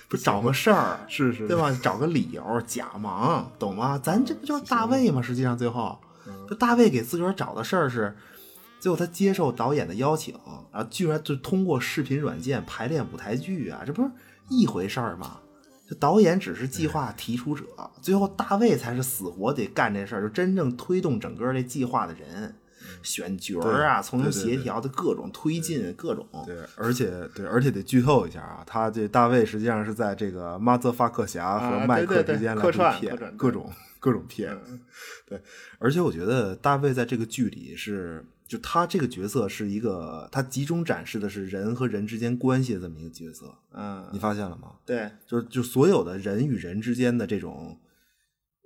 不找个事儿，是是对？吧？找个理由，假忙，懂吗？咱这不就是大卫吗？实际上最后，就大卫给自个儿找的事儿是，最后他接受导演的邀请，啊，居然就通过视频软件排练舞台剧啊，这不是一回事儿吗？这导演只是计划提出者，最后大卫才是死活得干这事儿，就真正推动整个这计划的人，选角儿啊，从中协调的各种推进，各种对，而且对，而且得剧透一下啊，他这大卫实际上是在这个马泽发克侠和啊麦克之间来客串各种各种骗。(laughs) 对，而且我觉得大卫在这个剧里是，就他这个角色是一个，他集中展示的是人和人之间关系的这么一个角色。嗯你发现了吗？对，就是就所有的人与人之间的这种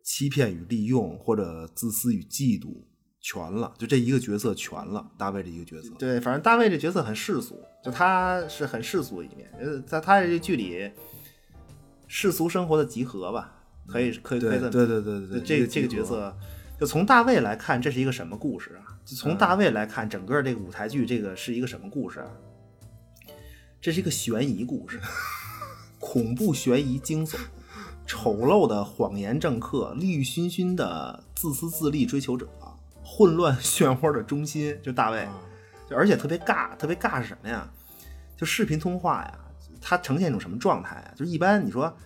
欺骗与利用，或者自私与嫉妒，全了，就这一个角色全了。大卫这一个角色，对，反正大卫这角色很世俗，就他是很世俗的一面。呃，在他这剧里，世俗生活的集合吧，可以可以可以这么对对对对对，这个这个角色，就从大卫来看，这是一个什么故事啊？就从大卫来看，整个这个舞台剧，这个是一个什么故事啊？这是一个悬疑故事，(laughs) 恐怖悬疑惊悚，丑陋的谎言政客，利欲熏熏的自私自利追求者，混乱 (laughs) 漩涡的中心，就大卫，就而且特别尬，特别尬是什么呀？就视频通话呀，它呈现一种什么状态啊？就是一般你说，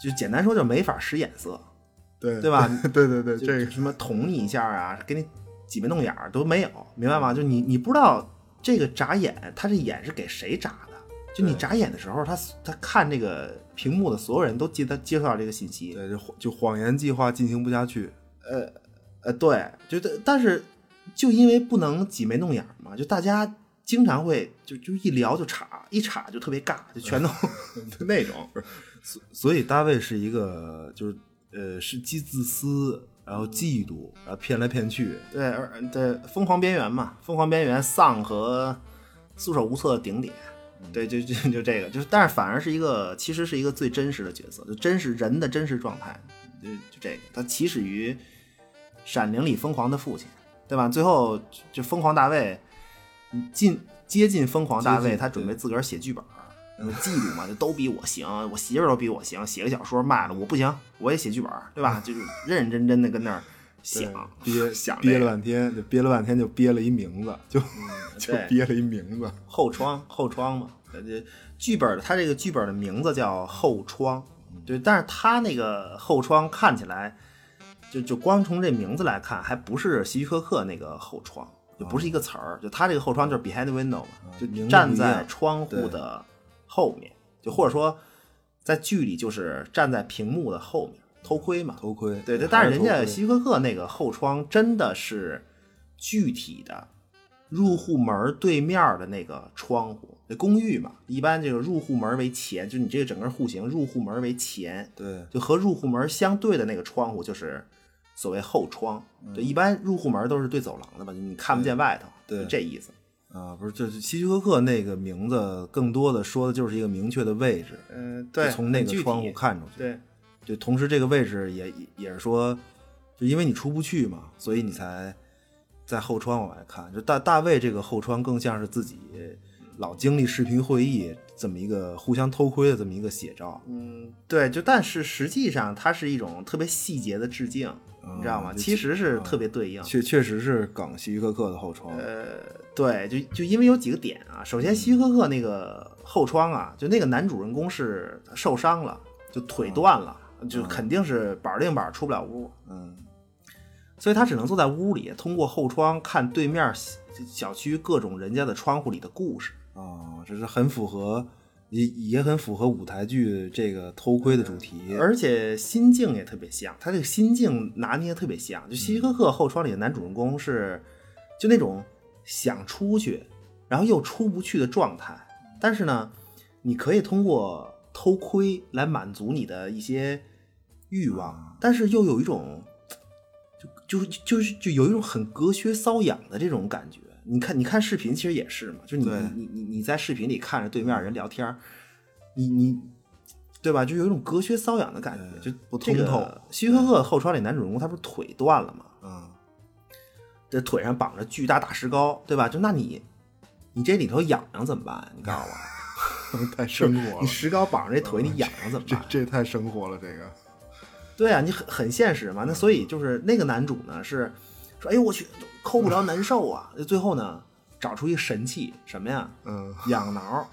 就简单说，就没法使眼色。对对吧？(laughs) 对对对，就这个什么捅你一下啊，给你挤眉弄眼儿都没有，明白吗？就你你不知道这个眨眼，他这眼是给谁眨的？就你眨眼的时候，他他看这个屏幕的所有人都接他接受到这个信息。对就就谎言计划进行不下去，呃呃，对，就但是就因为不能挤眉弄眼儿嘛，就大家经常会就就一聊就岔，一岔就特别尬，就全都 (laughs) 就那种。(laughs) 所所以大卫是一个就是呃是既自私，然后嫉妒，然后骗来骗去，对，而对疯狂边缘嘛，疯狂边缘丧和束手无策的顶点，(laughs) 对，就就就这个，就是但是反而是一个，其实是一个最真实的角色，就真实人的真实状态，就就这个，他起始于《闪灵》里疯狂的父亲，对吧？最后就疯狂大卫近接近疯狂大卫，他准备自个儿写剧本儿。嫉妒嘛，就都比我行，我媳妇儿都比我行，写个小说卖了，我不行，我也写剧本儿，对吧？就是认认真真的跟那儿想憋想憋了半天，就憋了半天就憋了一名字，就 (laughs) 就憋了一名字，后窗，后窗嘛，呃这剧本它这个剧本的名字叫后窗，对，但是它那个后窗看起来，就就光从这名字来看，还不是希区柯克那个后窗，就不是一个词儿，就它这个后窗就是 behind the window 嘛，就站在窗户的后面，就或者说在剧里就是站在屏幕的后面偷窥嘛，偷窥，对对，但是人家希区柯克那个后窗真的是具体的入户门对面的那个窗户，那公寓嘛，一般这个入户门为前，就是你这个整个户型入户门为前，对。就和入户门相对的那个窗户就是所谓后窗，对一般入户门都是对走廊的嘛，你看不见外头，对。就这意思。啊，不是，就是希区柯克那个名字，更多的说的就是一个明确的位置，嗯，对从那个窗户看出去，对，就，同时这个位置也也也是说，就因为你出不去嘛，所以你才在后窗往外看。就大大卫这个后窗更像是自己老经历视频会议这么一个互相偷窥的这么一个写照，嗯，对，就但是实际上它是一种特别细节的致敬，你知道吗？其实是特别对应。确确实是梗希区柯克的后窗。呃，对，就就因为有几个点啊。首先，希区柯克那个后窗啊，就那个男主人公是受伤了，就腿断了，就肯定是板儿定板儿出不了屋，嗯，所以他只能坐在屋里，通过后窗看对面小小区各种人家的窗户里的故事。啊，这是很符合，也也很符合舞台剧这个偷窥的主题。而且心境也特别像，他这个心境拿捏特别像。就希区柯克后窗里的男主人公是，就那种想出去，然后又出不去的状态。但是呢，你可以通过偷窥来满足你的一些欲望，但是又有一种，就就是就是就有一种很隔靴搔痒的这种感觉。你看，你看视频其实也是嘛，就是你你你你在视频里看着对面人聊天儿，你你对吧？就有一种隔靴搔痒的感觉，就不通透希区柯克后窗里男主人公他不是腿断了吗？嗯，这腿上绑着巨大大石膏，对吧？就那你你这里头痒痒怎么办？你告诉我，(laughs) 太生活了你，石膏绑着这腿，你痒痒怎么办？这这太生活了，这个。对啊，你很很现实嘛。那所以就是那个男主呢是说，哎呦我去，抠不着难受啊。最后呢，找出一神器，什么呀？嗯，痒挠，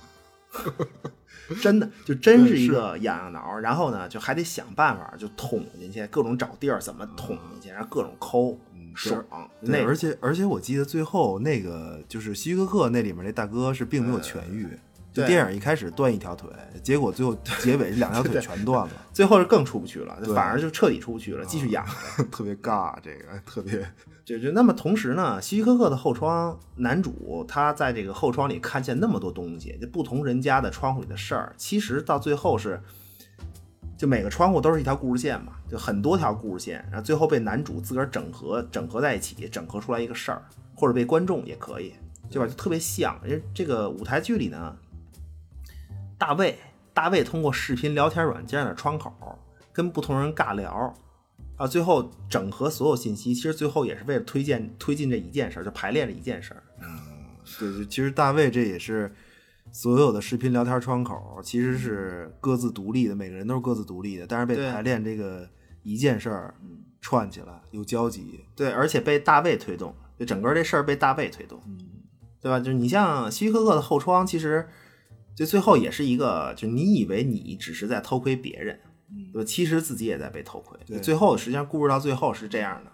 真的就真是一个痒痒挠，然后呢，就还得想办法就捅进去，各种找地儿怎么捅进去，然后各种抠，爽。那而且而且我记得最后那个就是希区柯克那里面那大哥是并没有痊愈，就电影一开始断一条腿，结果最后结尾这两条腿 (laughs) 全断了，最后是更出不去了，对。反而就彻底出不去了，继续养着。(laughs) 特别尬，这个特别就就那么同时呢，希区柯克的后窗男主他在这个后窗里看见那么多东西，就不同人家的窗户里的事儿，其实到最后是，就每个窗户都是一条故事线嘛，就很多条故事线，然后最后被男主自个儿整合整合在一起，整合出来一个事儿，或者被观众也可以，对吧？就特别像，因为这个舞台剧里呢，大卫大卫通过视频聊天软件的窗口跟不同人尬聊，啊，最后整合所有信息，其实最后也是为了推荐推进这一件事儿，就排练这一件事儿。对，对其实大卫这也是所有的视频聊天窗口，其实是各自独立的，每个人都是各自独立的，但是被排练这个一件事儿串起来，有交集。对，而且被大卫推动，就整个这事儿被大卫推动，对吧？就是你像希区柯克的后窗，其实就最后也是一个，就你以为你只是在偷窥别人，对吧？其实自己也在被偷窥。对最后实际上故事到最后是这样的，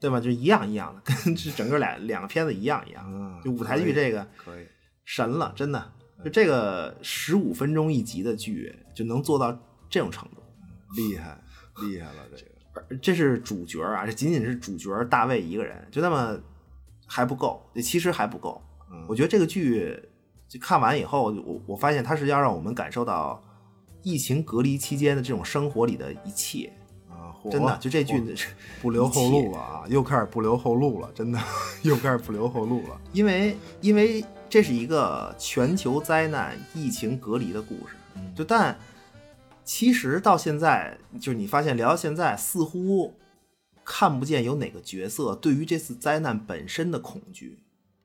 对吧？就一样一样的，跟这整个两两个片子一样一样。嗯，就舞台剧这个可以，神了，真的，就这个十五分钟一集的剧就能做到这种程度。厉害，厉害了，这个。这是主角啊，这仅仅是主角大卫一个人，就那么还不够，这其实还不够。嗯我觉得这个剧就看完以后，我我发现它是要让我们感受到疫情隔离期间的这种生活里的一切，啊，真的，就这剧嚯 (laughs) 不留后路了啊，又开始不留后路了，真的 (laughs) 又开始不留后路了。因为因为这是一个全球灾难疫情隔离的故事，就但其实到现在，就是你发现聊到现在，似乎看不见有哪个角色对于这次灾难本身的恐惧，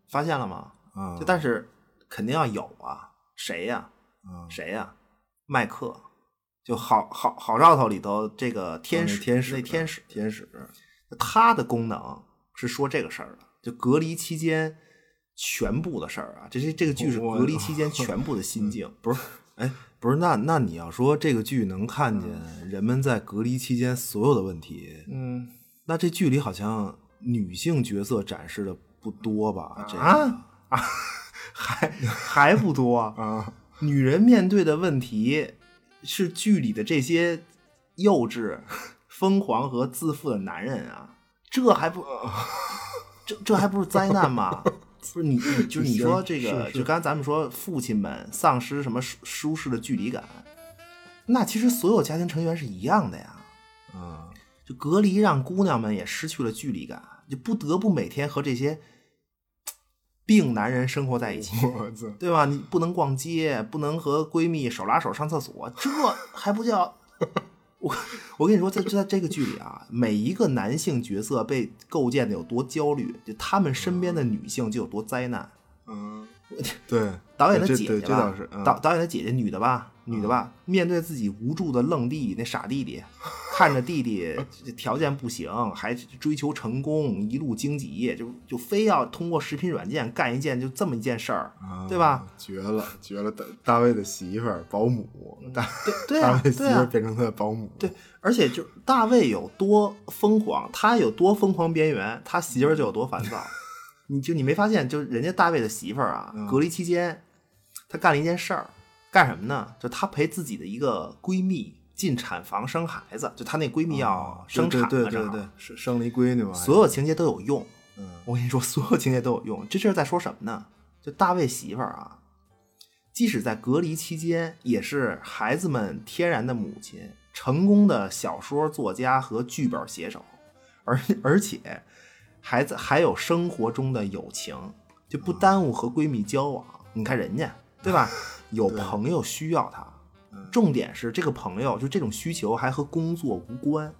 发现了吗？啊。就但是肯定要有啊，谁呀、啊，谁呀、麦克，就好好好兆头里头这个天使，天使，那天使，天使，它的功能是说这个事儿的，就隔离期间全部的事儿啊，这是这个剧是隔离期间全部的心境，不是，(laughs) 哎，不是，那那你要说这个剧能看见人们在隔离期间所有的问题，嗯那这剧里好像女性角色展示的不多吧？这个啊啊，还还不多啊，啊，(laughs) 女人面对的问题是剧里的这些幼稚、(laughs) 疯狂和自负的男人啊，这还不 (laughs) 这这还不是灾难吗？(laughs) 不是你，你就是你说这个，就刚才咱们说父亲们丧失什么舒舒适的距离感，那其实所有家庭成员是一样的呀。嗯，就隔离让姑娘们也失去了距离感，就不得不每天和这些病男人生活在一起。(laughs) 对吧？你不能逛街，不能和闺蜜手拉手上厕所，这 (laughs) 还不叫？(laughs) 我我跟你说，在在这个剧里啊，每一个男性角色被构建的有多焦虑，就他们身边的女性就有多灾难。嗯，对，导演的姐姐吧导导演的姐姐女的吧，女的吧，面对自己无助的愣弟那傻弟弟，看着弟弟条件不行，还追求成功，一路荆棘，就就非要通过视频软件干一件就这么一件事儿，啊对吧？绝了，绝了！大大卫的媳妇儿保姆，大对对啊对啊卫媳妇儿变成他的保姆，对，而且就大卫有多疯狂，他有多疯狂边缘，他媳妇儿就有多烦躁。你就你没发现，就人家大卫的媳妇儿啊，嗯隔离期间，他干了一件事儿，干什么呢？就她陪自己的一个闺蜜进产房生孩子，就她那闺蜜要啊生产了，对对对对对，是生了一闺女嘛，所有情节都有用。嗯我跟你说，(laughs) 所有情节都有用。这事儿在说什么呢？就大卫媳妇儿啊，即使在隔离期间，也是孩子们天然的母亲，成功的小说作家和剧本写手，而而且孩子还有生活中的友情，就不耽误和闺蜜交往。你看人家，对吧？有朋友需要他，重点是这个朋友就这种需求还和工作无关。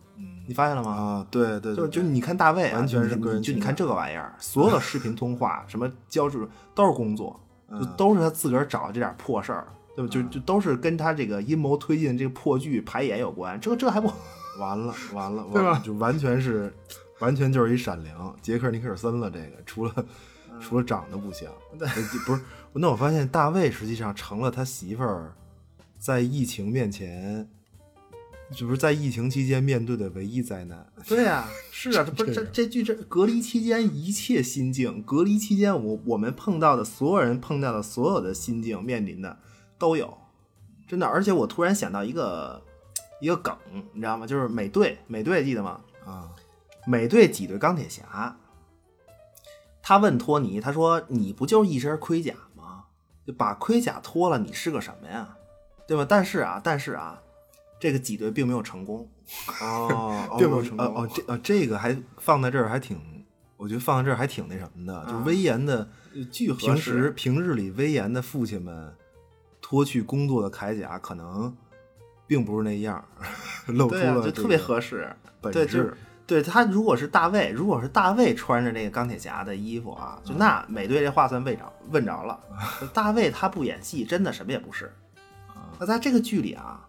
你发现了吗？啊，对对，对就就你看大卫啊，完全是个人就你看这个玩意儿，所有的视频通话，什么交流都是工作，就嗯都是他自个儿找的这点破事儿，对吧？就就都是跟他这个阴谋推进这个破剧排演有关，这这还不完了完了，(laughs) 对吧就完全是，完全就是一闪灵，杰克尼克尔森了。这个除了嗯除了长得不像，(laughs) 呃不是。那我发现大卫实际上成了他媳妇儿在疫情面前，就是在疫情期间面对的唯一灾难。(laughs) 对呀、是啊，这不是这这句这隔离期间一切心境，隔离期间我我们碰到的所有人碰到的所有的心境面临的都有，真的。而且我突然想到一个一个梗，你知道吗？就是美队，美队记得吗？啊，美队挤兑钢铁侠，他问托尼，他说：“你不就是一身盔甲吗？就把盔甲脱了，你是个什么呀？对吧？”但是啊，但是啊，这个挤兑并没有成功。哦，(laughs) 并没有成功哦哦，这呃这个还放在这儿还挺，我觉得放在这儿还挺那什么的，就威严的。平时平日里威严的父亲们，脱去工作的铠甲，可能并不是那样，(laughs) 露出了就特别合适。本对，就是质。对他如果是大卫，如果是大卫穿着那个钢铁侠的衣服啊，就那美队这话算问着问着了。(laughs) 大卫他不演戏，真的什么也不是。那在这个剧里啊，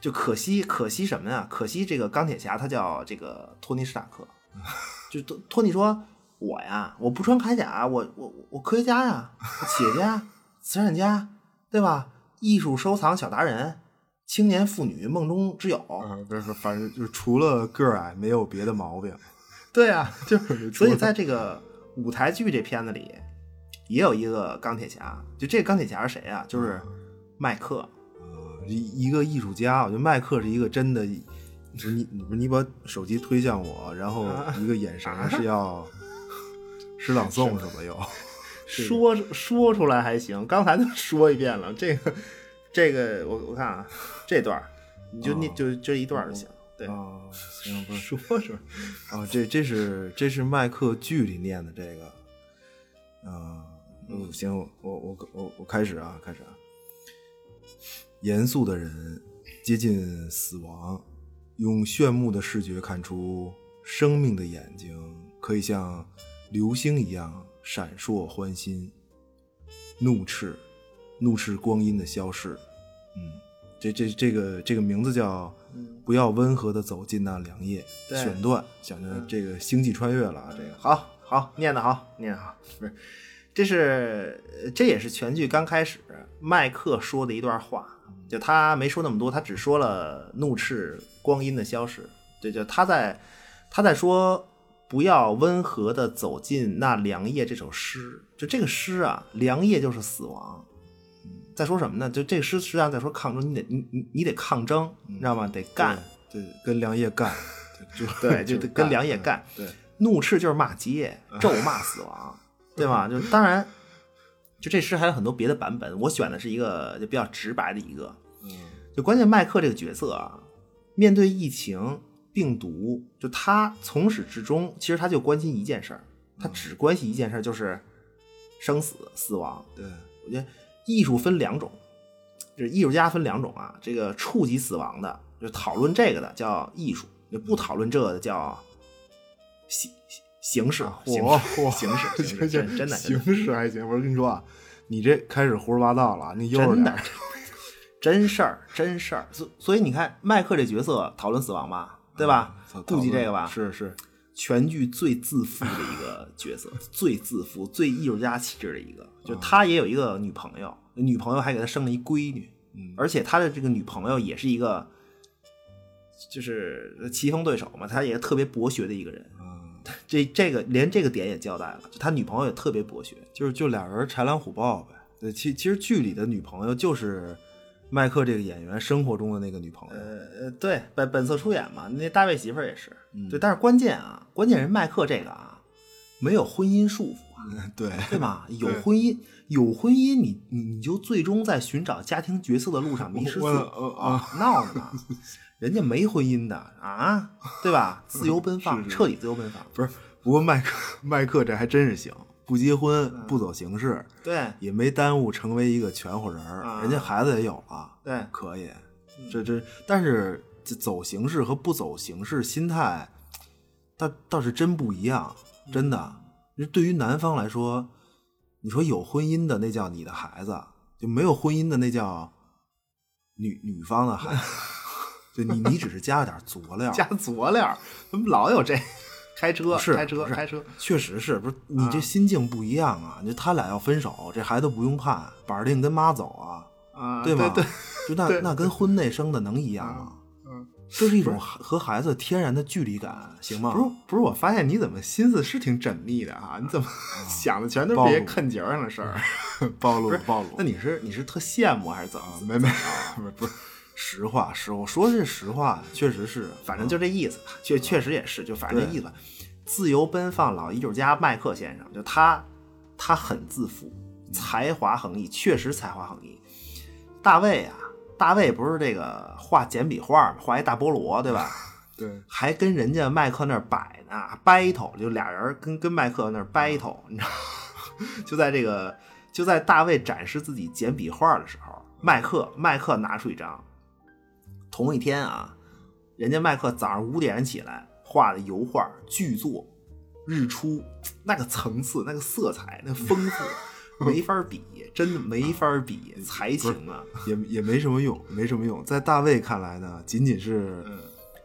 就可惜可惜什么呀？可惜这个钢铁侠他叫这个托尼·史塔克，(laughs) 就托托尼说：“我呀，我不穿铠甲，我我我科学家呀，企业家、慈善家，对吧？艺术收藏小达人，青年妇女梦中之友。”啊，不是，反正就是除了个儿矮，没有别的毛病。对啊，就 (laughs) 是所以在这个舞台剧这片子里，也有一个钢铁侠。就这个钢铁侠是谁啊？就是麦克。一一个艺术家，我觉得麦克是一个真的，不是你你你把手机推向我，然后一个眼神是要 (laughs) 诗朗诵什么又？说说出来还行，刚才都说一遍了。这个这个，我我看啊，(laughs) 这段儿你就念、哦就这一段儿就行。对，哦，行，不是 (laughs) 说说。啊，这这是这是麦克剧里念的这个，啊，嗯，行，我我我我我开始啊，开始啊。严肃的人接近死亡，用炫目的视觉看出生命的眼睛可以像流星一样闪烁欢欣。怒斥，怒斥光阴的消逝。嗯，这这这个这个名字叫“不要温和的走进那凉夜”选段，想着这个星际穿越了啊，这个好好念的好，念的好，不是，这是呃这也是全剧刚开始麦克说的一段话，就他没说那么多，他只说了怒斥光阴的消逝，对，就他在他在说不要温和的走进那凉夜这首诗，就这个诗啊，凉夜就是死亡。嗯在说什么呢？就这诗实际上在说抗争，你得你你你得抗争，你知道吗？得干，对，跟梁烨干，(laughs) 就就对，就得跟梁烨干。对，怒斥就是骂街，咒骂死亡，对吧？(laughs) 就当然，就这诗还有很多别的版本，我选的是一个就比较直白的一个。嗯就关键麦克这个角色啊，面对疫情病毒，就他从始至终其实他就关心一件事儿，他只关心一件事儿，就是生死死亡。对，我觉得艺术分两种，就是艺术家分两种啊。这个触及死亡的，就讨论这个的叫艺术；就不讨论这个的叫形形式。形形式，形式真真的形式还行。我跟你说啊，你这开始胡说八道了，你悠着点儿。(laughs) 真事儿，真事儿。所所以你看，麦克这角色讨论死亡吧，对吧？操顾及这个吧，是是，全剧最自负的一个 (laughs) 角色，最自负、最艺术家气质的一个。就他也有一个女朋友，女朋友还给他生了一闺女，嗯而且他的这个女朋友也是一个，就是棋逢对手嘛，他也特别博学的一个人。(laughs) 嗯，这这个连这个点也交代了，就他女朋友也特别博学。就是就俩人豺狼虎豹呗。对，其其实剧里的女朋友就是麦克这个演员生活中的那个女朋友。呃，对，本本色出演嘛，那大卫媳妇儿也是。嗯对，但是关键啊，关键是麦克这个啊，没有婚姻束缚啊。对对吧？(laughs) 有婚姻，有婚姻，你你你就最终在寻找家庭角色的路上迷失自我我呃啊！闹呢，(laughs) 人家没婚姻的啊，对吧？自由奔放，(laughs) 是是彻底自由奔放。不是，不过麦克麦克这还真是行，不结婚，不走形式，对也没耽误成为一个全乎人儿，啊人家孩子也有了，对可以。这这，但是这走形式和不走形式心态，倒倒是真不一样，真的。就对于男方来说，你说有婚姻的那叫你的孩子，就没有婚姻的那叫女女方的孩子。(laughs) 就你你只是加了点佐料，(laughs) 加佐料，怎么老有这？开车，是开车，开车。确实是不是？你这心境不一样啊！就他俩要分手，这孩子不用判，板儿定跟妈走啊，啊，对吗？对，(laughs) 就那那跟婚内生的能一样吗？嗯，这是一种和孩子天然的距离感，行吗？不是不是，我发现你怎么心思是挺缜密的啊？你怎么想的全都是这些坑节上的事儿？(laughs) 暴露暴露，那你是你是特羡慕还是怎么？没没 (laughs) 不是实话实话，我说的是实话，确实是，反正就这意思吧，确确实也是，就反正这意思。自由奔放老艺术家麦克先生，就他，他很自负，才华横溢，确实才华横溢。大卫啊，大卫不是这个画简笔画嘛？画一大菠萝，对吧？(laughs) 对，还跟人家麦克那儿摆呢，battle，就俩人跟跟麦克那儿 battle，你知道吗？(laughs) 就在这个就在大卫展示自己简笔画的时候，麦克麦克拿出一张，同一天啊，人家麦克早上五点起来画的油画巨作，日出那个层次、那个色彩、那丰富，没法比，真的没法比，才情啊！也也没什么用，没什么用。在大卫看来呢，仅仅是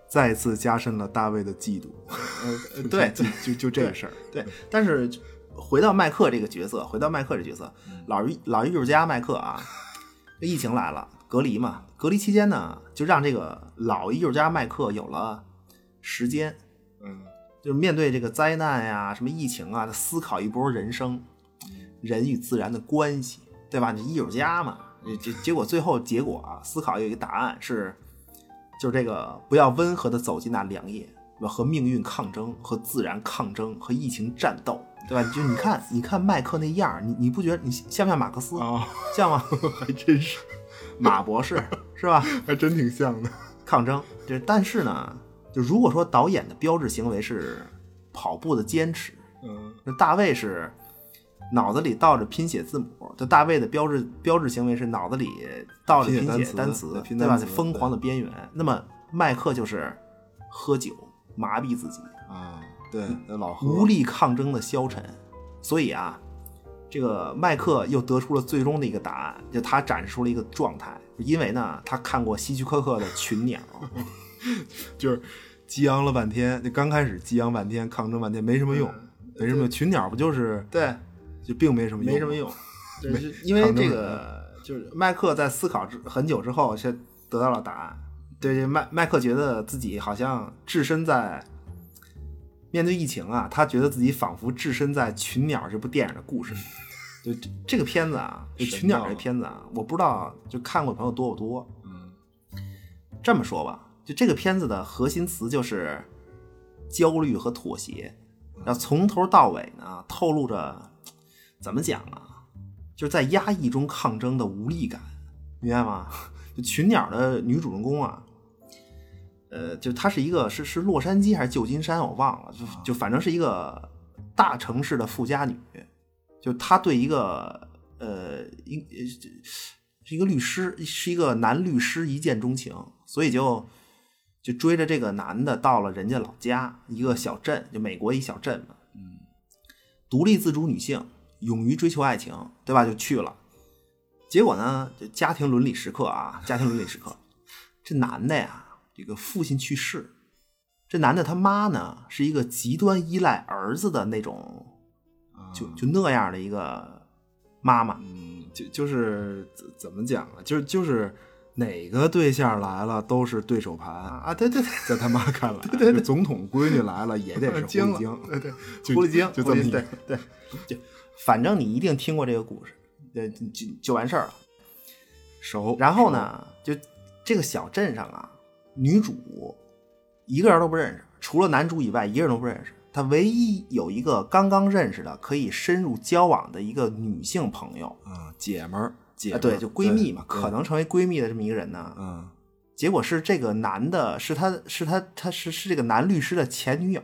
再次加深了大卫的嫉妒。呃，(laughs) 对，就就就这个事儿。对，但是回到麦克这个角色，回到麦克这角色，老艺老艺术家麦克啊，这疫情来了，隔离嘛，隔离期间呢，就让这个老艺术家麦克有了时间，嗯，就是面对这个灾难呀、什么疫情啊，他思考一波人生，人与自然的关系，对吧？你艺术家嘛，结结果最后结果啊，思考有一个答案是，就是这个不要温和的走进那良夜？和命运抗争，和自然抗争，和疫情战斗，对吧？就你看，你看麦克那样，你你不觉得你像不像马克思？啊，像吗？(laughs) 还真是，马博士是吧？(laughs) 还真挺像的。(laughs) 抗争。这但是呢，就如果说导演的标志行为是跑步的坚持，嗯，那大卫是脑子里倒着拼写字母，就大卫的标志标志行为是脑子里倒着拼拼写单词，对吧？在疯狂的边缘。那么麦克就是喝酒麻痹自己，啊，对，那老何无力抗争的消沉。所以啊，这个麦克又得出了最终的一个答案，就他展示出了一个状态，因为呢，他看过希区柯克的《群鸟》，就是激昂了半天，就刚开始激昂半天，抗争半天没什么用，没什么用。群鸟不就是对，就并没什么用，没什么用，就是因为这个，就是麦克在思考之很久之后，先得到了答案。对，麦麦克觉得自己好像置身在面对疫情啊，他觉得自己仿佛置身在《群鸟》这部电影的故事里。就这这个片子啊，就《群鸟》这片子啊，我不知道就看过的朋友多不多。嗯，这么说吧，就这个片子的核心词就是焦虑和妥协，然后从头到尾呢，透露着怎么讲啊，就是在压抑中抗争的无力感，明白吗？就群鸟的女主人公啊，呃，就她是一个是是洛杉矶还是旧金山，我忘了，就就反正是一个大城市的富家女，就他对一个呃一呃是一个律师，是一个男律师一见钟情，所以就就追着这个男的到了人家老家一个小镇，就美国一小镇嘛，嗯，独立自主女性，勇于追求爱情，对吧？就去了。结果呢，就家庭伦理时刻啊，家庭伦理时刻，这男的呀，这个父亲去世，这男的他妈呢是一个极端依赖儿子的那种，就就那样的一个妈妈，嗯，就就是怎怎么讲啊？就是就是哪个对象来了都是对手盘啊，啊，对对对，在他妈看来，对对，总统闺女来了也得是狐狸精，对对，(laughs) 就狐狸精，就这么一对对，就反正你一定听过这个故事，对，就就就完事儿了。熟。然后呢，就这个小镇上啊，女主一个人都不认识，除了男主以外，一个人都不认识。她唯一有一个刚刚认识的可以深入交往的一个女性朋友，啊，姐们儿，姐对，就闺蜜嘛，可能成为闺蜜的这么一个人呢。嗯，结果是这个男的，是他是他他是是这个男律师的前女友，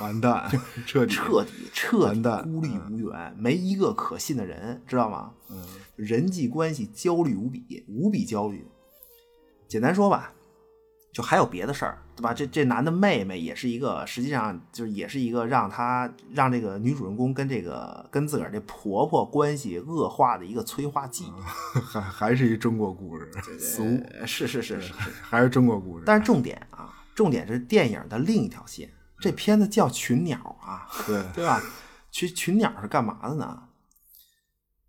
完蛋，(laughs) 彻底。彻底彻底孤立无援，没一个可信的人，知道吗？嗯，人际关系焦虑无比，无比焦虑。简单说吧，就还有别的事儿，对吧？这这男的妹妹也是一个，实际上就是也是一个让他让这个女主人公跟这个跟自个儿这婆婆关系恶化的一个催化剂。还还是一中国故事，(laughs) 俗，是是是是，(laughs) 还是中国故事。但是重点啊，重点是电影的另一条线。这片子叫《群鸟》啊，对，对吧？群群鸟是干嘛的呢？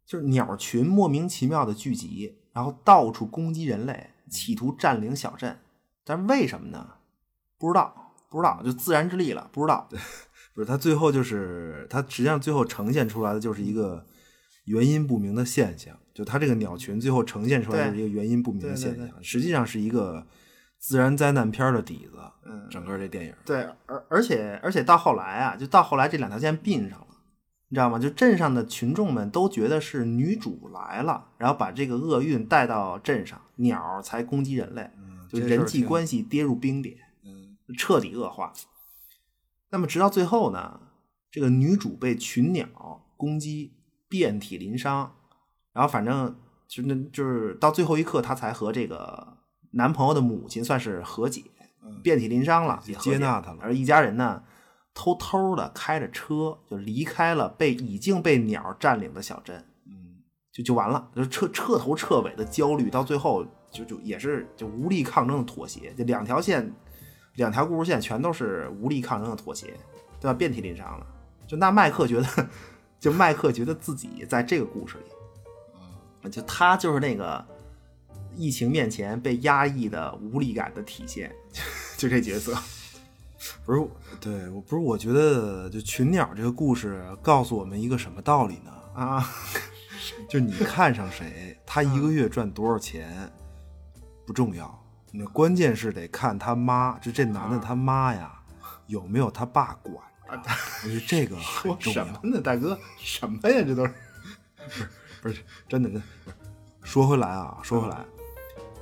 就是鸟群莫名其妙的聚集，然后到处攻击人类，企图占领小镇。但是为什么呢？不知道，不知道，就自然之力了，不知道。不是他最后就是他实际上最后呈现出来的就是一个原因不明的现象，就他这个鸟群最后呈现出来就是一个原因不明的对对对现象，实际上是一个自然灾难片儿的底子。嗯整个这电影，对，而而且而且到后来啊，就到后来这两条线并上了，你知道吗？就镇上的群众们都觉得是女主来了，然后把这个厄运带到镇上，鸟才攻击人类，人际关系跌入冰点，嗯彻底恶化。那么直到最后呢，这个女主被群鸟攻击，遍体鳞伤，然后反正就那就是到最后一刻，她才和这个男朋友的母亲算是和解，遍体鳞伤了，也接纳她了而一家人呢，偷偷的开着车就离开了被已经被鸟占领的小镇。就就完了，就彻彻头彻尾的焦虑，到最后就就也是就无力抗争的妥协，就两条线，两条故事线全都是无力抗争的妥协，对吧？遍体鳞伤了。就那麦克觉得，(laughs) 就麦克觉得自己在这个故事里，就他就是那个疫情面前被压抑的无力感的体现，(laughs) 就这角色。(laughs) 不是，对我不是，我觉得就群鸟这个故事告诉我们一个什么道理呢？啊，就你看上谁，他一个月赚多少钱不重要，那关键是得看他妈，就这男的他妈呀有没有他爸管着。我觉得这个很说重要什么。呢，大哥？什么呀？这都是不是真的，真的。说回来啊，说回来，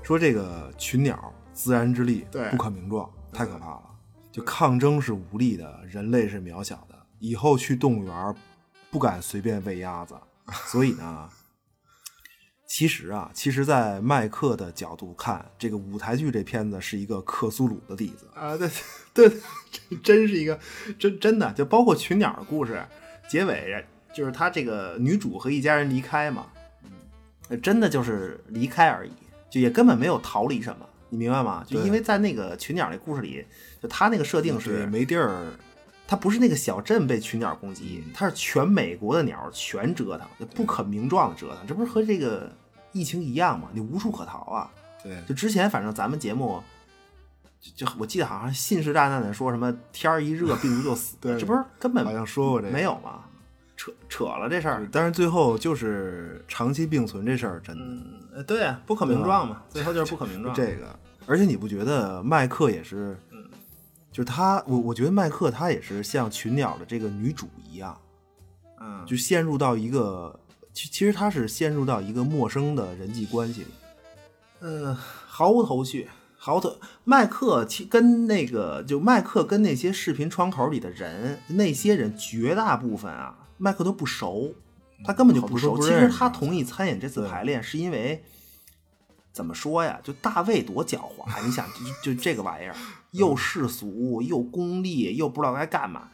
说这个群鸟自然之力对不可名状，太可怕了。就抗争是无力的，人类是渺小的。以后去动物园不敢随便喂鸭子，所以呢，其实啊，其实，在麦克的角度看，这个舞台剧这片子是一个克苏鲁的例子。啊，对对，(laughs) 对真是一个真真的，就包括群鸟的故事，结尾就是他这个女主和一家人离开嘛，嗯，真的就是离开而已，就也根本没有逃离什么，你明白吗？就因为在那个群鸟那故事里，就他那个设定，是，没地儿，他不是那个小镇被群鸟攻击，它是全美国的鸟全折腾，就不可名状的折腾，这不是和这个疫情一样吗？你无处可逃啊。对，就之前反正咱们节目，就就我记得好像信誓旦旦的说什么天儿一热病毒就死，对这不是根本好像说过这个没有吗？扯扯了这事儿，但是最后就是长期并存这事儿，真的。呃，对啊，不可名状嘛，最后就是不可名状。这个，而且你不觉得麦克也是，就是他，我我觉得麦克他也是像群鸟的这个女主一样，嗯，就陷入到一个，其其实他是陷入到一个陌生的人际关系里。呃，毫无头绪，毫无头。麦克其跟那个就麦克跟那些视频窗口里的人，那些人绝大部分啊，麦克都不熟，他根本就不熟。其实他同意参演这次排练，是因为怎么说呀？就大卫多狡猾，你想就就这个玩意儿，又世俗又功利，又不知道该干嘛。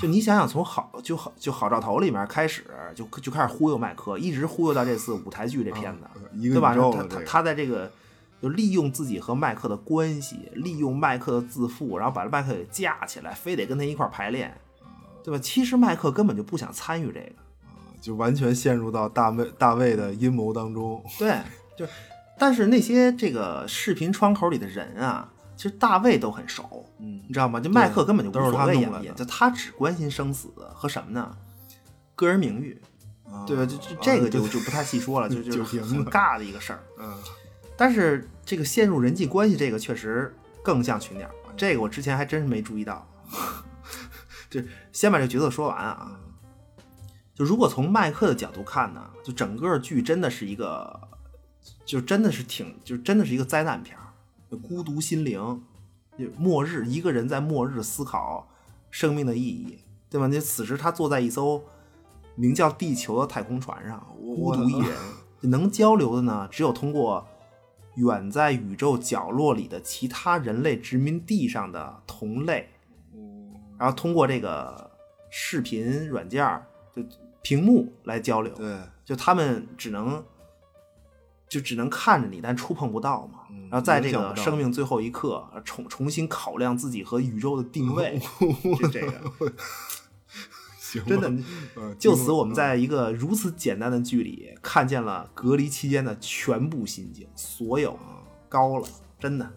就你想想，从好就好就好兆头里面开始，就就开始忽悠麦克，一直忽悠到这次舞台剧这片子，对吧？他他他在这个就利用自己和麦克的关系，利用麦克的自负，然后把麦克给架起来，非得跟他一块儿排练，对吧？其实麦克根本就不想参与这个，就完全陷入到大卫大卫的阴谋当中。对，就但是那些这个视频窗口里的人啊，其实大卫都很熟，嗯你知道吗？就麦克根本就无所谓演不就他只关心生死和什么呢？个人名誉，对吧？就就啊这个就对就不太细说了，就 (laughs) 就很尬的一个事儿。嗯，但是这个陷入人际关系这个确实更像群鸟，这个我之前还真是没注意到。(laughs) 就先把这角色说完啊，就如果从麦克的角度看呢，就整个剧真的是一个，就真的是挺，就真的是一个灾难片孤独心灵，就末日，一个人在末日思考生命的意义，对吧？那此时他坐在一艘名叫地球的太空船上，孤独一人，能交流的呢，只有通过远在宇宙角落里的其他人类殖民地上的同类，然后通过这个视频软件屏幕来交流，对，就他们只能就只能看着你，但触碰不到嘛。嗯然后在这个生命最后一刻，重重新考量自己和宇宙的定位，(laughs) 就这个。(laughs) 真的，嗯就此我们在一个如此简单的剧里看见了隔离期间的全部心境，所有高了，真的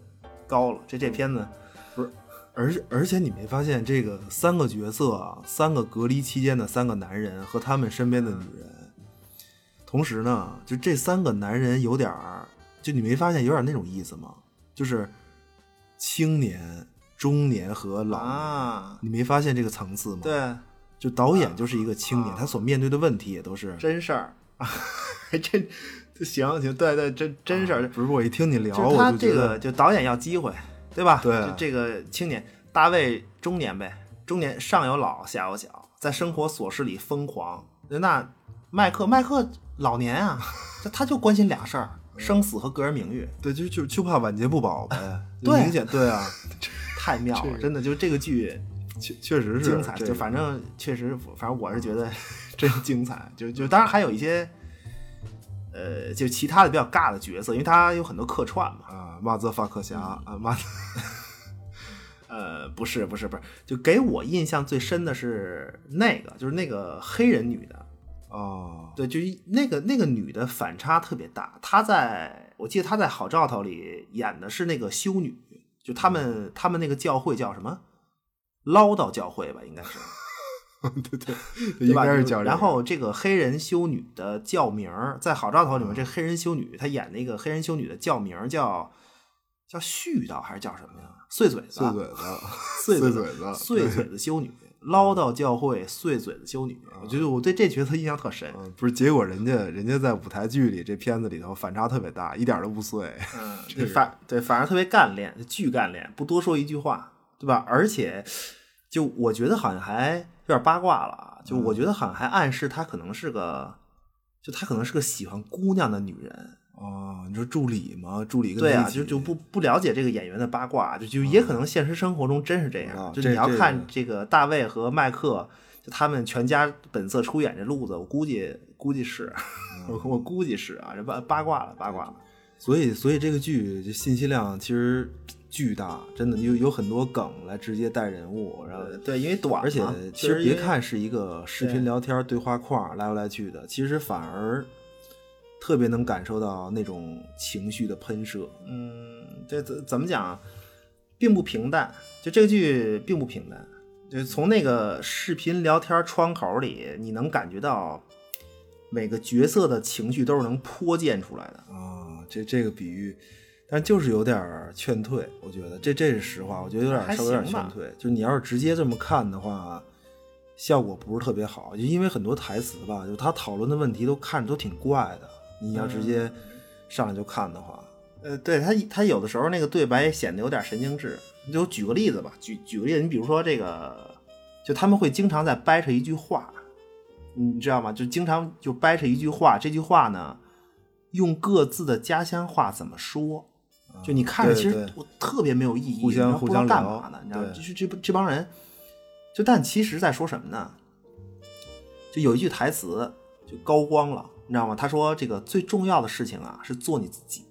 高了。这这片子不是而而且你没发现这个三个角色啊，三个隔离期间的三个男人和他们身边的女人，同时呢，就这三个男人有点儿，就你没发现有点那种意思吗？就是青年、中年和老年，啊，你没发现这个层次吗？，对，就导演就是一个青年，啊他所面对的问题也都是。(laughs) 真事儿啊，还真行行，对对，真真事儿。不是我一听你聊，我就觉得个就导演要机会，对吧？对就这个青年大卫中年呗，中年上有老下有小，在生活琐事里疯狂。那麦克麦克老年啊，他 (laughs) 他就关心俩事儿：生死和个人名誉。对，就就就怕晚节不保呗。(laughs) 对明显对啊，(laughs) 太妙了，真的，就这个剧确确实是精彩，就反正确实，反正我是觉得真精彩。就就当然还有一些，呃，就其他的比较尬的角色，因为他有很多客串嘛。啊，马泽法克侠啊，马呃，不是不是不是，就给我印象最深的是那个，就是那个黑人女的，哦，对，就一那个那个女的反差特别大。她在我记得她在《好兆头》里演的是那个修女，就他们他们那个教会叫什么？唠叨教会吧，应该是。(laughs) 对对，对吧？应该是叫然后这个黑人修女的教名在《好兆头》里面，这黑人修女她演那个黑人修女的教名叫叫絮叨还是叫什么呀？(laughs) 碎嘴子，碎嘴子，碎嘴子碎嘴子修女，唠叨教会碎嘴子修女。我觉得我对这角色印象特深。嗯，不是，结果人家人家在舞台剧里这片子里头反差特别大，一点都不碎。嗯，(laughs) 对反对反而特别干练，巨干练，不多说一句话，对吧？而且就我觉得好像还有点八卦了啊，就我觉得好像还暗示她可能是个，就她可能是个喜欢姑娘的女人。哦，你说助理吗？助理跟对啊，就就不不了解这个演员的八卦，就就也可能现实生活中真是这样。啊就你要看这个大卫和麦克，就他们全家本色出演这路子，我估计估计是，嗯 (laughs) 我我估计是啊，这八八卦了八卦了。所以所以这个剧这信息量其实巨大，真的有有很多梗来直接带人物，然后呃对，因为短嘛，而且其实别看是一个视频聊天对话框来来去的，其实反而特别能感受到那种情绪的喷射。嗯，这怎怎么讲啊，并不平淡。就这个剧并不平淡，就从那个视频聊天窗口里，你能感觉到每个角色的情绪都是能泼溅出来的。啊，这这个比喻，但就是有点儿劝退，我觉得这这是实话，我觉得有点儿稍微有点劝退。就是你要是直接这么看的话，效果不是特别好，就因为很多台词吧，就他讨论的问题都看着都挺怪的。你要直接上来就看的话，呃，对他他有的时候那个对白也显得有点神经质。就举个例子吧，举举个例子，你比如说这个，就他们会经常在掰扯一句话，你知道吗？就经常就掰扯一句话，这句话呢，用各自的家乡话怎么说？就你看着其实特别没有意义，互相互相聊干嘛呢？你知道就是这这帮人，就但其实在说什么呢？就有一句台词就高光了，你知道吗？他说这个最重要的事情啊是做你自己。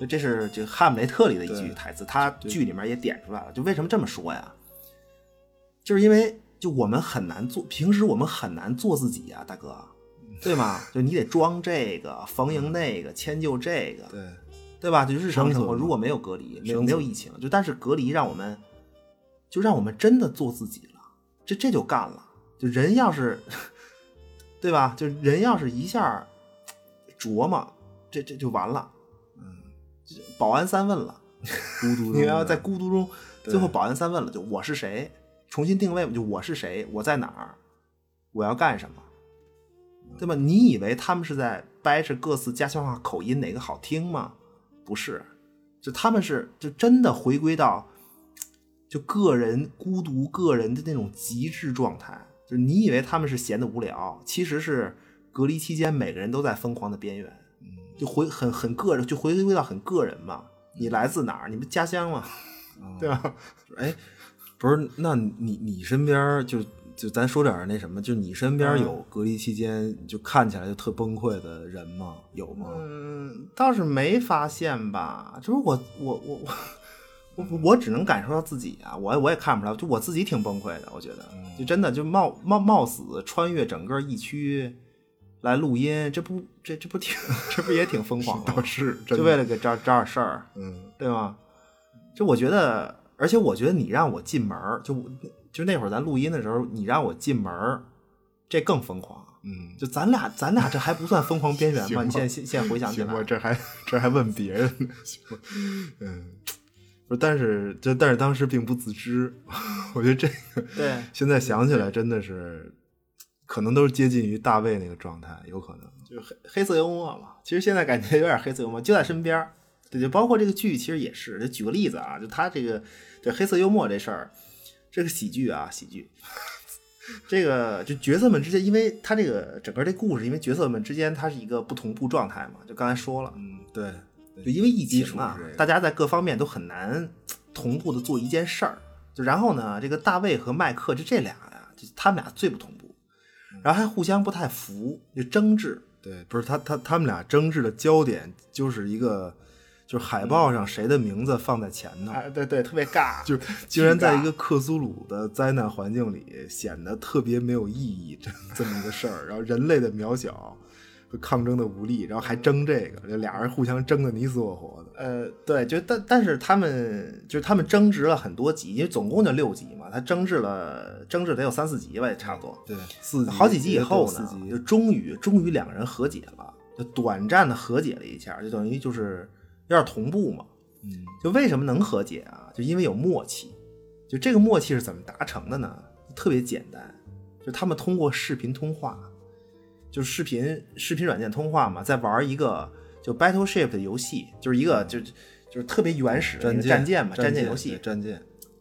就这是这个《哈姆雷特》里的一句台词，他剧里面也点出来了。就为什么这么说呀？就是因为就我们很难做，平时我们很难做自己呀，大哥，(laughs) 对吗？就你得装这个，逢迎那个，迁就这个，对，对吧？就日常生活如果没有隔离，没有没有疫情，就但是隔离让我们，就让我们真的做自己了，这这就干了。就人要是，对吧？就人要是一下琢磨，这这就完了。嗯，保安三问了，(laughs) 孤独你要在孤独中，最后保安三问了，就我是谁，重新定位嘛，就我是谁，我在哪儿，我要干什么，对吧？你以为他们是在掰扯各自家乡话口音哪个好听吗？不是，就他们是就真的回归到就个人孤独个人的那种极致状态。就是你以为他们是闲的无聊，其实是隔离期间每个人都在疯狂的边缘，就回很很个人，就回归到很个人嘛。你来自哪儿？你不家乡吗，对吧？哎，不是，那你你身边就就咱说点那什么，就你身边有隔离期间就看起来就特崩溃的人吗？有吗？嗯，倒是没发现吧。就是我我我我我我只能感受到自己啊，我我也看不出来，就我自己挺崩溃的。我觉得，就真的就冒冒冒死穿越整个疫区来录音，这不这这不挺 (laughs) 这不也挺疯狂的是就为了给找找点事儿，嗯对吗？就我觉得，而且我觉得你让我进门儿，就就那会儿咱录音的时候，你让我进门儿，这更疯狂。嗯，就咱俩，咱俩这还不算疯狂边缘 (laughs) 吗？你现在现现在回想起来，我，这还这还问别人呢，嗯，(laughs) 但是这但是当时并不自知，(laughs) 我觉得这个对现在想起来真的是，可能都是接近于大卫那个状态，有可能。就是黑黑色幽默嘛。其实现在感觉有点黑色幽默，就在身边儿。对，就包括这个剧，其实也是。就举个例子啊，就他这个对黑色幽默这事儿，这个喜剧啊，喜剧，(laughs) 这个就角色们之间，因为他这个整个这故事，因为角色们之间它是一个不同步状态嘛，就刚才说了，嗯，对，就因为疫基情啊大家在各方面都很难同步的做一件事儿。就然后呢，这个大卫和麦克就这俩呀，就他们俩最不同步，然后还互相不太服，就争执。对，不是他他他们俩争执的焦点就是一个，就是海报上谁的名字放在前头，啊，对对，特别尬，(laughs) 就竟然在一个克苏鲁的灾难环境里显得特别没有意义，这这么一个事儿。然后人类的渺小和抗争的无力，然后还争这个，就俩人互相争的你死我活的。呃，对，就但但是他们就是他们争执了很多集，因为总共就六集嘛，他争执了争执得有三四集吧，也差不多。对，四集好几集以后呢，四集就终于终于两个人和解了，就短暂的和解了一下，就等于就是有点同步嘛。嗯，就为什么能和解啊？就因为有默契。就这个默契是怎么达成的呢？特别简单，就他们通过视频通话，就是视频视频软件通话嘛，在玩一个就 Battleship 的游戏，就是一个就就是特别原始的战舰嘛，战战舰游戏，战舰，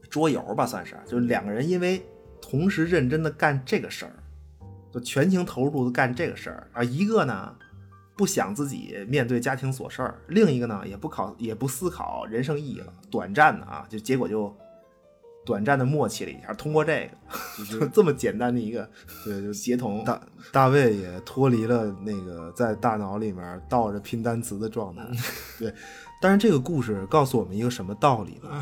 桌游吧，算是，就是两个人因为同时认真的干这个事儿，就全情投入的干这个事儿，啊一个呢不想自己面对家庭琐事儿，另一个呢也不考也不思考人生意义了，短暂的啊，就结果就短暂的默契了一下，通过这个，就 (laughs) 这么简单的一个对，就协同，大大卫也脱离了那个在大脑里面倒着拼单词的状态。(laughs) 对，但是这个故事告诉我们一个什么道理呢？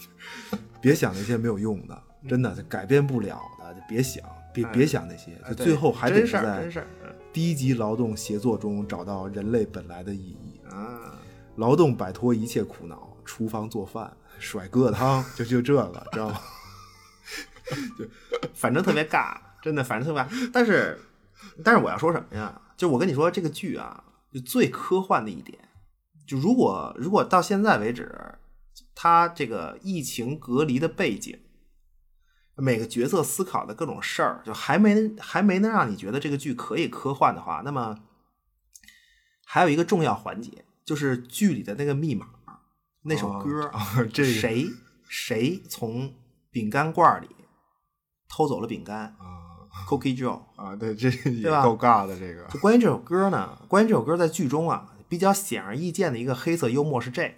(laughs) 别想那些没有用的，真的改变不了的，就别想，别别想那些，就最后还得是在低级劳动协作中找到人类本来的意义。啊，劳动摆脱一切苦恼，厨房做饭，甩疙瘩汤，就就这个，知道吗？(laughs) 就反正特别尬，真的，反正特别。但是，但是我要说什么呀？就我跟你说，这个剧啊，就最科幻的一点，就如果如果到现在为止，它这个疫情隔离的背景，每个角色思考的各种事儿，就还没还没能让你觉得这个剧可以科幻的话，那么还有一个重要环节，就是剧里的那个密码，那首歌，哦这个谁谁从饼干罐里偷走了饼干啊，Cookie Joe。啊，对，这也够尬的，这个就关于这首歌呢，关于这首歌在剧中啊，比较显而易见的一个黑色幽默是这个，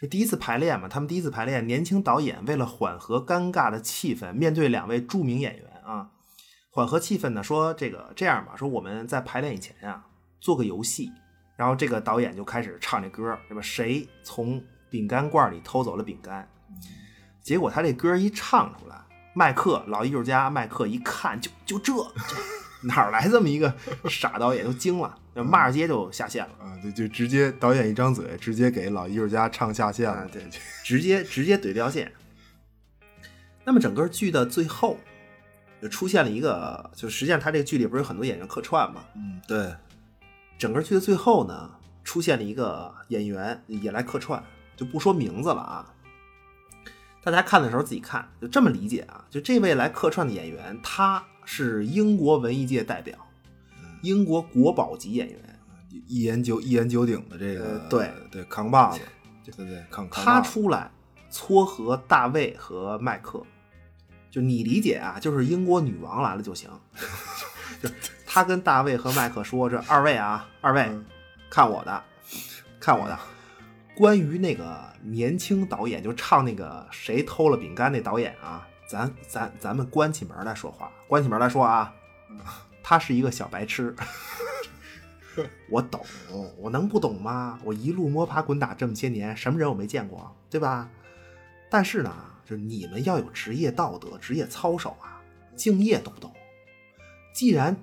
就第一次排练嘛，他们第一次排练，年轻导演为了缓和尴尬的气氛，面对两位著名演员啊，缓和气氛呢，说这个这样吧，说我们在排练以前啊，做个游戏，然后这个导演就开始唱这歌，对吧？谁从饼干罐里偷走了饼干？结果他这歌一唱出来，麦克老艺术家麦克一看，就就这这哪儿来这么一个傻导演，都惊了，就骂着街就下线了。啊，对，就直接导演一张嘴，直接给老艺术家唱下线了，啊对直接直接怼掉线。那么整个剧的最后，就出现了一个，就实际上他这个剧里不是有很多演员客串嘛？嗯，对，整个剧的最后呢，出现了一个演员也来客串，就不说名字了啊。大家看的时候自己看，就这么理解啊。就这位来客串的演员，他是英国文艺界代表，英国国宝级演员。一言九一言九鼎的这个，呃对对，扛把子，(laughs) 对对对，扛扛他出来撮合大卫和麦克，就你理解啊，就是英国女王来了就行。(laughs) 就他跟大卫和麦克说：“这二位啊，二位，看我的，看我的。关于那个年轻导演，就唱那个谁偷了饼干那导演啊，咱咱咱们关起门来说话，关起门来说啊，他是一个小白痴。(laughs) 我懂，我能不懂吗？我一路摸爬滚打这么些年，什么人我没见过，对吧？但是呢，就是你们要有职业道德、职业操守啊，敬业，懂不懂？既然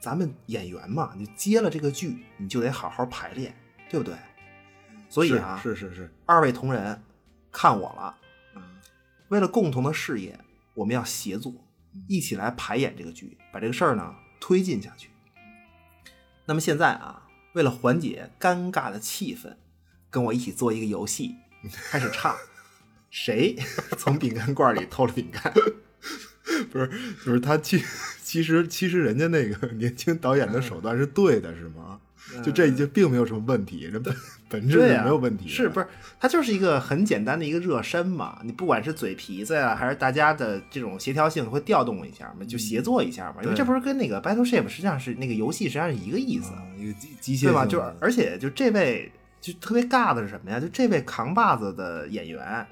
咱们演员嘛，你接了这个剧，你就得好好排练，对不对？所以啊，是是是是，二位同仁，看我了。嗯为了共同的事业，我们要协作，一起来排演这个剧，把这个事儿呢推进下去。那么现在啊，为了缓解尴尬的气氛，跟我一起做一个游戏，(laughs) 开始唱，谁 (laughs) 从饼干罐里偷了饼干？(laughs) 不是不是他其其实其实人家那个 (laughs) 年轻导演的手段是对的，是吗？就这就并没有什么问题，人本本质是、没有问题的。是不是？他就是一个很简单的一个热身嘛。你不管是嘴皮子呀、还是大家的这种协调性会调动一下嘛，就协作一下嘛。因为这不是跟那个 Battleship 实际上是那个游戏实际上是一个意思，啊一个机机械对吧？就而且就这位就特别尬的是什么呀？就这位扛把子的演员，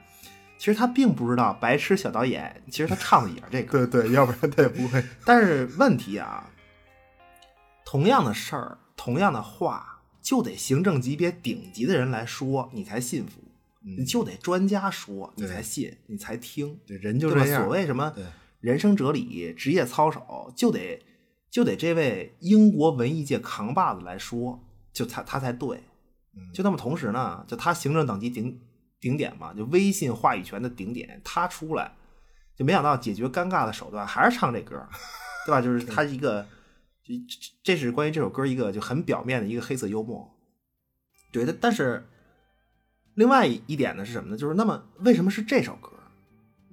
其实他并不知道白痴小导演，其实他唱的也是这个。对对，要不然他也不会。(laughs) 但是问题啊，同样的事儿，同样的话，就得行政级别顶级的人来说，你才信服；你就得专家说，你才信，你才听。对人就对吧？这样。所谓什么人生哲理、职业操守，就得就得这位英国文艺界扛把子来说，就他他才对。嗯就那么同时呢，就他行政等级顶顶点嘛，就微信话语权的顶点，他出来，就没想到解决尴尬的手段还是唱这歌，对吧？就是他一个，这这这是关于这首歌一个就很表面的一个黑色幽默。对的，但是另外一点呢是什么呢？就是那么为什么是这首歌？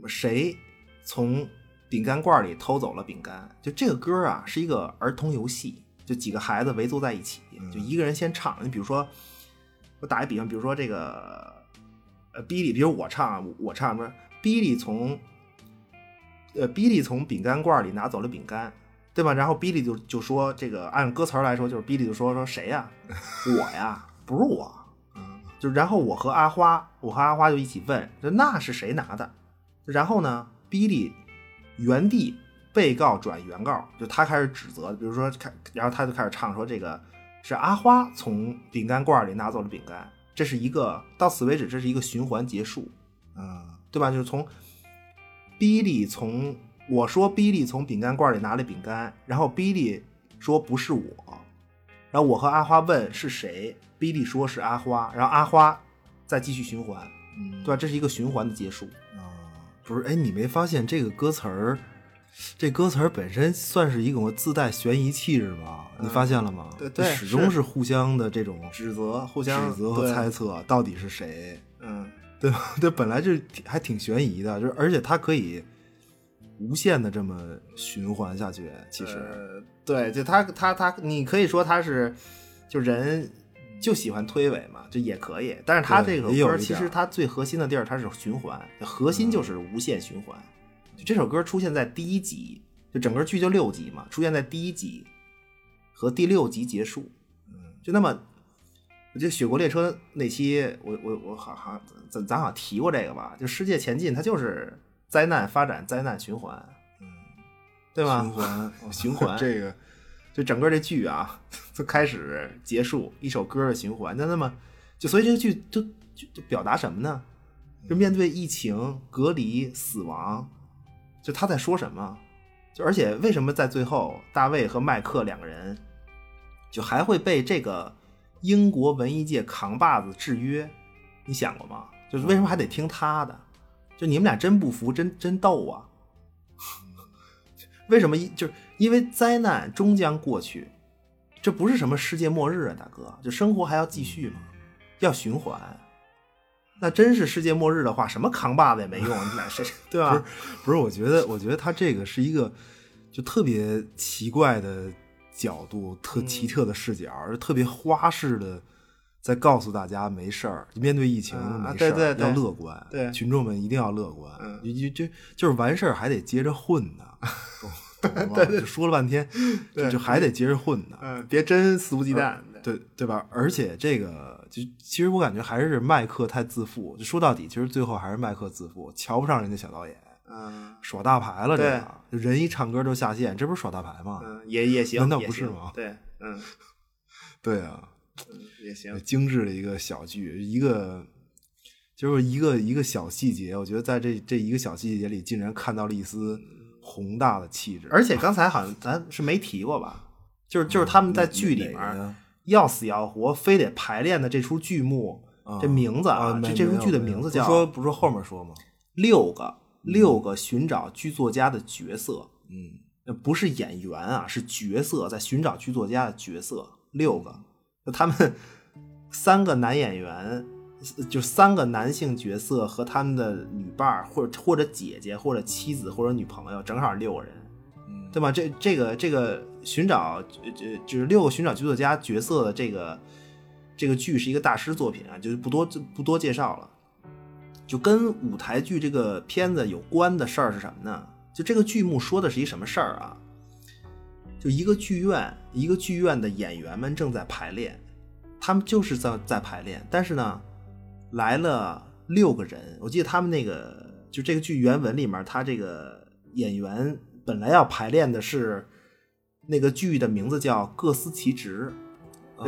谁从饼干罐里偷走了饼干？就这个歌啊，是一个儿童游戏，就几个孩子围坐在一起，就一个人先唱。你比如说，我打一比方，比如说这个呃，比利，比如我唱，我唱不是比利从呃，比利从饼干罐里拿走了饼干，对吧？然后比利就就说这个按歌词来说，就是比利就说说谁呀？(laughs) 我呀，不是我。就然后我和阿花，我和阿花就一起问，就那是谁拿的？然后呢，比利原地被告转原告，就他开始指责，比如说开，然后他就开始唱说这个是阿花从饼干罐里拿走了饼干，这是一个到此为止，这是一个循环结束，嗯，对吧？就是从比利从我说比利从饼干罐里拿了饼干，然后比利说不是我，然后我和阿花问是谁，比利说是阿花，然后阿花再继续循环，嗯对吧？这是一个循环的结束。啊，不是，哎，你没发现这个歌词儿，这歌词本身算是一种自带悬疑气质吗？你发现了吗？对对始终是是互相的这种指责，互相指责和猜测，到底是谁，嗯，对吧？(laughs) 对，本来就还挺悬疑的，就是而且它可以无限的这么循环下去。其实，呃，对，就他他他，你可以说他是就人就喜欢推诿嘛，就也可以。但是他这个歌其实它最核心的地儿，它是循环，核心就是无限循环。就这首歌出现在第一集，就整个剧就六集嘛，出现在第一集和第六集结束。嗯，就那么。就《雪国列车》那期，我我我好好咱咱好像提过这个吧？就世界前进，它就是灾难发展、灾难循环，嗯，对吧？循环 (laughs) 循环 (laughs) 这个就整个这剧啊，从开始结束一首歌的循环。那那么，就所以这个剧就就就表达什么呢？就面对疫情、隔离、死亡，就他在说什么？就而且为什么在最后，大卫和麦克两个人就还会被这个英国文艺界扛把子制约？你想过吗？就是为什么还得听他的？就你们俩真不服，真真斗啊！(laughs) 为什么就是因为灾难终将过去，这不是什么世界末日啊，大哥，就生活还要继续嘛，要循环。那真是世界末日的话，什么扛把子也没用，你俩谁对吧？不是，我觉得，我觉得他这个是一个就特别奇怪的角度，特奇特的视角，就特别花式的在告诉大家没事儿，面对疫情没事儿，对对对要乐观，对群众们一定要乐观，嗯就就就就是完事儿还得接着混呢，(laughs) 懂懂吗？就说了半天，就就还得接着混呢，嗯，别真肆无忌惮。对对吧？而且这个就其实我感觉还是麦克太自负，就说到底，其实最后还是麦克自负，瞧不上人家小导演。嗯耍大牌了，这对个人一唱歌就下线，这不是耍大牌吗？嗯，也也行，难道不是吗对，(laughs) 嗯，对啊，也行。精致的一个小剧，一个就是一个一个小细节，我觉得在这这一个小细节里，竟然看到了一丝宏大的气质。而且 (laughs) 刚才好像咱是没提过吧？(laughs) 就是就是他们在剧里面要死要活，非得排练的这出剧目，这名字啊，这这出剧的名字叫不说不说后面说吗？六个六个寻找剧作家的角色，嗯，呃不是演员啊，是角色在寻找剧作家的角色，六个，就他们三个男演员，就三个男性角色和他们的女伴儿，或者或者姐姐，或者妻子，或者女朋友，正好六个人。嗯对吧？这这个这个寻找，呃就是六个寻找剧作家角色的这个这个剧是一个大师作品啊，就不多就不多介绍了。就跟舞台剧这个片子有关的事儿是什么呢？就这个剧目说的是一什么事儿啊？就一个剧院，一个剧院的演员们正在排练，他们就是在在排练，但是呢，来了六个人，我记得他们那个就这个剧原文里面，他这个演员本来要排练的是那个剧的名字叫《各司其职》，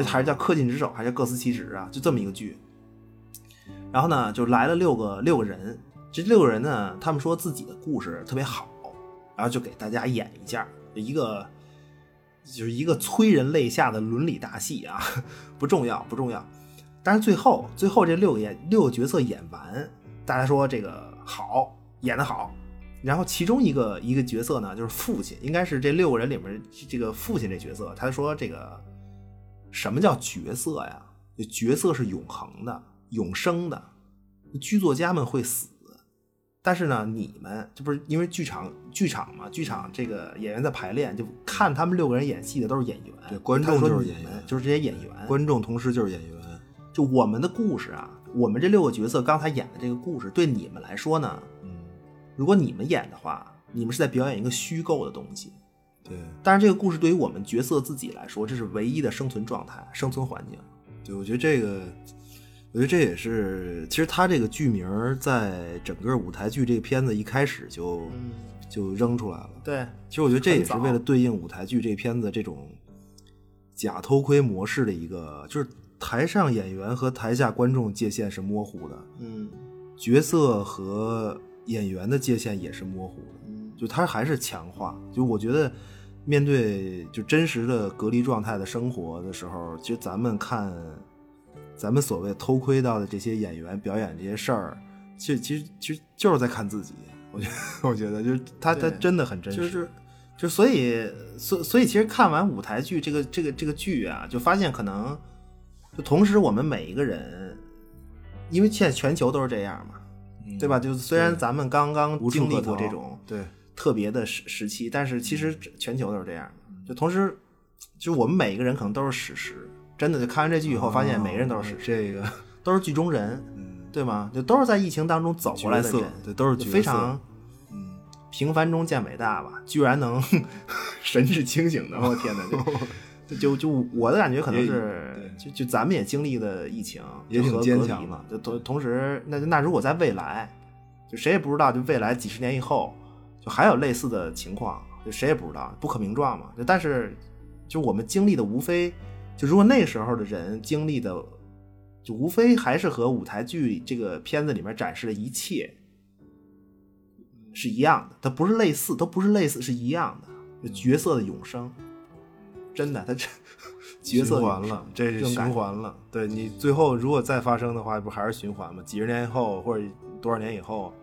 还是叫《恪尽职守》，还是《各司其职》啊？就这么一个剧。然后呢，就来了六个六个人，这六个人呢，他们说自己的故事特别好，然后就给大家演一下，一个就是一个催人泪下的伦理大戏啊，(laughs) 不重要不重要。但是最后最后这六个演六个角色演完，大家说这个好，演得好。然后其中一个一个角色呢，就是父亲，应该是这六个人里面这个父亲这角色，他说这个什么叫角色呀？角色是永恒的。永生的剧作家们会死，但是呢，你们这不是因为剧场剧场嘛？剧场这个演员在排练，就看他们六个人演戏的都是演员，对，观众就是演员，就是这些演员，观众同时就是演员。就我们的故事啊，我们这六个角色刚才演的这个故事，对你们来说呢，嗯，如果你们演的话，你们是在表演一个虚构的东西，对。但是这个故事对于我们角色自己来说，这是唯一的生存状态、生存环境。对，我觉得这个。我觉得这也是，其实他这个剧名在整个舞台剧这个片子一开始就就扔出来了。对，其实我觉得这也是为了对应舞台剧这片子这种假偷窥模式的一个，就是台上演员和台下观众界限是模糊的，嗯，角色和演员的界限也是模糊的，嗯，就他还是强化。就我觉得面对就真实的隔离状态的生活的时候，其实咱们看。咱们所谓偷窥到的这些演员表演这些事儿，其实其实其实就是在看自己。我觉得，(laughs) 我觉得就是他他真的很真实。就是，就所以所所以其实看完舞台剧这个这个这个剧啊，就发现可能就同时我们每一个人，因为现在全球都是这样嘛，对吧？就虽然咱们刚刚经历过这种对特别的时时期，但是其实全球都是这样。就同时，就我们每一个人可能都是史实。真的，就看完这剧以后，发现每个人都是这个，(laughs) 都是剧中人，对吗？就都是在疫情当中走过来的人，对，都是非常，嗯，平凡中见伟大吧，居然能 (laughs) 神志清醒的，我天哪！(laughs) 就就就我的感觉可能是，就就咱们也经历了疫情，也挺坚强嘛。就同同时，那那如果在未来，就谁也不知道，就未来几十年以后，就还有类似的情况，就谁也不知道，不可名状嘛。就但是，就我们经历的无非。就如果那时候的人经历的，就无非还是和舞台剧这个片子里面展示的一切是一样的，它不是类似，都不是类似，是一样的角色的永生。真的，他这 (laughs) 角色循环了，这是循环了。对你最后如果再发生的话，不还是循环吗？几十年以后或者多少年以后，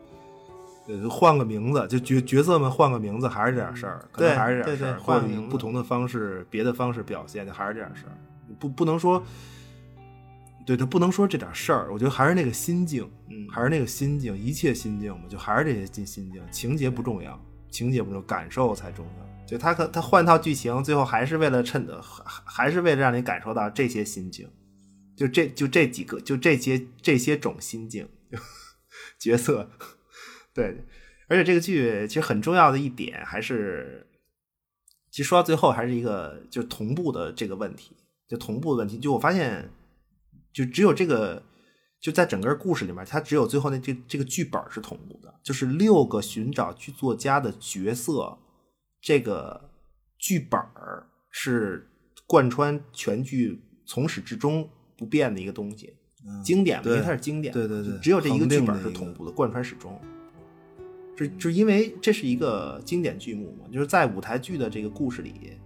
呃，换个名字，就角角色们换个名字，还是这点事儿，可能还是这点事儿，或者以不同的方式、别的方式表现，就还是这点事儿。不不能说，对他不能说这点事儿，我觉得还是那个心境，嗯，还是那个心境，一切心境嘛，就还是这些心心境，情节不重要，情节不重要，感受才重要。就他可他换套剧情，最后还是为了趁的，还还是为了让你感受到这些心境，就这就这几个，就这些这些种心境 (laughs) 角色，(laughs) 对，而且这个剧其实很重要的一点还是，其实说到最后还是一个就同步的这个问题。就同步的问题，就我发现，就只有这个，就在整个故事里面，它只有最后那这这个剧本是同步的，就是六个寻找剧作家的角色，这个剧本儿是贯穿全剧从始至终不变的一个东西，经典嘛，因为它是经典，对对对，只有这一个剧本是同步的，贯穿始终。就就因为这是一个经典剧目嘛，就是在舞台剧的这个故事里，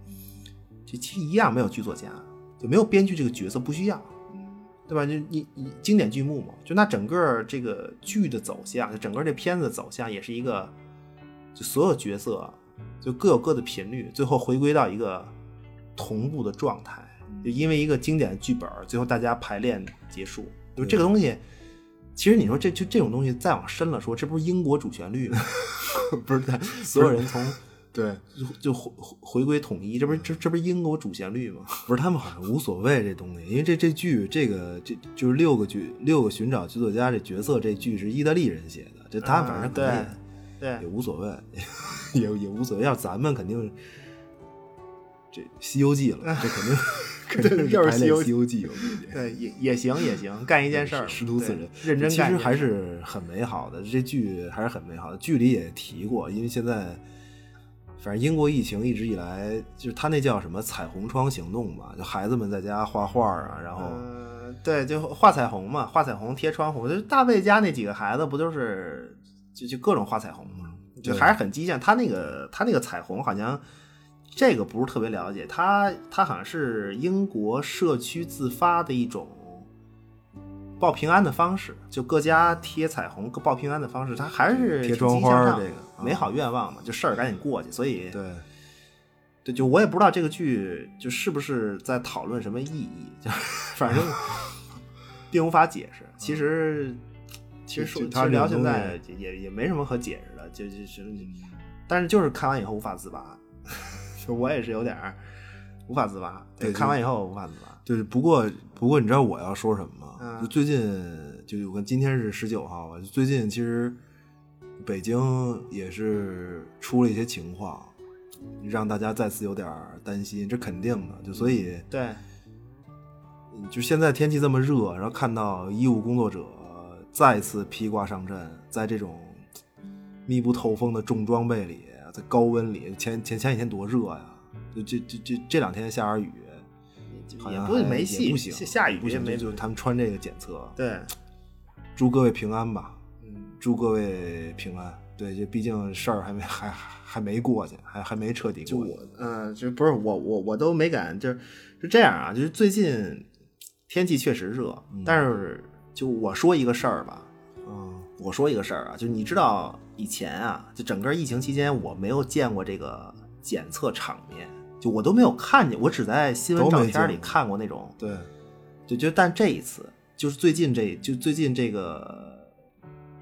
就其实一样没有剧作家。就没有编剧这个角色不需要，对吧？就你你经典剧目嘛，就那整个这个剧的走向，就整个这片子的走向也是一个，就所有角色就各有各的频率，最后回归到一个同步的状态。就因为一个经典的剧本，最后大家排练结束。就这个东西，其实你说这就这种东西再往深了说，这不是英国主旋律吗？(laughs) 不是，(laughs) 所有人从 (laughs) 对，就回回回归统一，这不是这这不是英国主旋律吗？不是他们好像无所谓这东西，因为这这剧这个这就是六个剧六个寻找剧作家这角色这剧是意大利人写的，这他反正可能也、啊对也无所谓，也 (laughs) 也无所谓。要咱们肯定这《西游记》了，这肯定 (laughs) 肯定又是排练《西游西游记》。(laughs) 对，也也行也行，干一件事儿，师徒四人，认真。其实还是很美好的。这剧还是很美好的。剧里也提过，因为现在反正英国疫情一直以来，就是他那叫什么彩虹窗行动吧，就孩子们在家画画啊，然后、嗯，对，就画彩虹嘛，画彩虹贴窗户。就是大卫家那几个孩子不就是就就各种画彩虹嘛，就还是很激进。他那个他那个彩虹好像这个不是特别了解，他他好像是英国社区自发的一种报平安的方式，就各家贴彩虹报平安的方式，他还是贴窗积极向上这个啊美好愿望嘛，就事儿赶紧过去。所以对对，就我也不知道这个剧就是不是在讨论什么意义，就反正 (laughs) 并无法解释。其实，其实说实聊现在也也也没什么可解释的，就就是，但是就是看完以后无法自拔，(laughs) 就我也是有点儿无法自拔。对看完以后无法自拔。就是不过不过你知道我要说什么吗？嗯就最近就我看今天是十九号吧，就最近其实北京也是出了一些情况，让大家再次有点担心，这肯定的。就所以对，就现在天气这么热，然后看到医务工作者再次披挂上阵，在这种密不透风的重装备里，在高温里，前前前几天多热呀！就这这这这两天下点雨，好也像也不没戏，也不行，下下雨不行，就就他们穿这个检测，对，祝各位平安吧，嗯，祝各位平安。对，这毕竟事儿还没 (laughs) 还还没过去，还还没彻底过去。就我，嗯、就不是我，我我都没敢，就是是这样啊，就是最近天气确实热，但是就我说一个事儿吧，嗯我说一个事儿啊，就你知道以前啊，就整个疫情期间，我没有见过这个检测场面，就我都没有看见，我只在新闻照片里看过那种，对，就就但这一次就是最近这就最近这个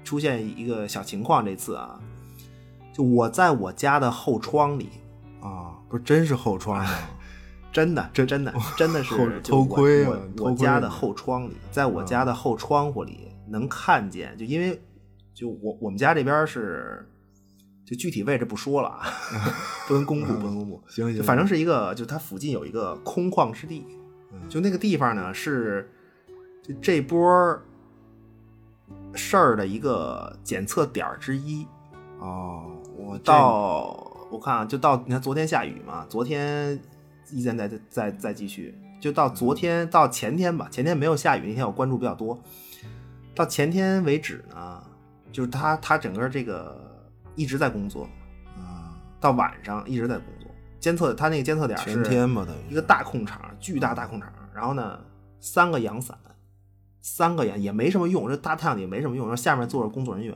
出现一个小情况，这次啊，就我在我家的后窗里。啊，不是真是后窗吗？(laughs) 真的，真真的，真的是偷窥啊我我我家的后窗里，在我家的后窗户里能看见，就因为就我我们家这边是，就具体位置不说了啊，(laughs) 不能公布，不能公布。行行，就反正是一个，就它附近有一个空旷之地，就那个地方呢是就这波事儿的一个检测点之一。哦，我到我看啊，就到你看昨天下雨嘛，昨天依然在在在继续，就到昨天到前天吧，前天没有下雨，那天我关注比较多。到前天为止呢，就是他他整个这个一直在工作，啊，到晚上一直在工作，监测他那个监测点是全天吧，等于一个大空场，巨大大空场，然后呢三个阳伞，三个阳也没什么用，这大太阳底没什么用，然后下面坐着工作人员。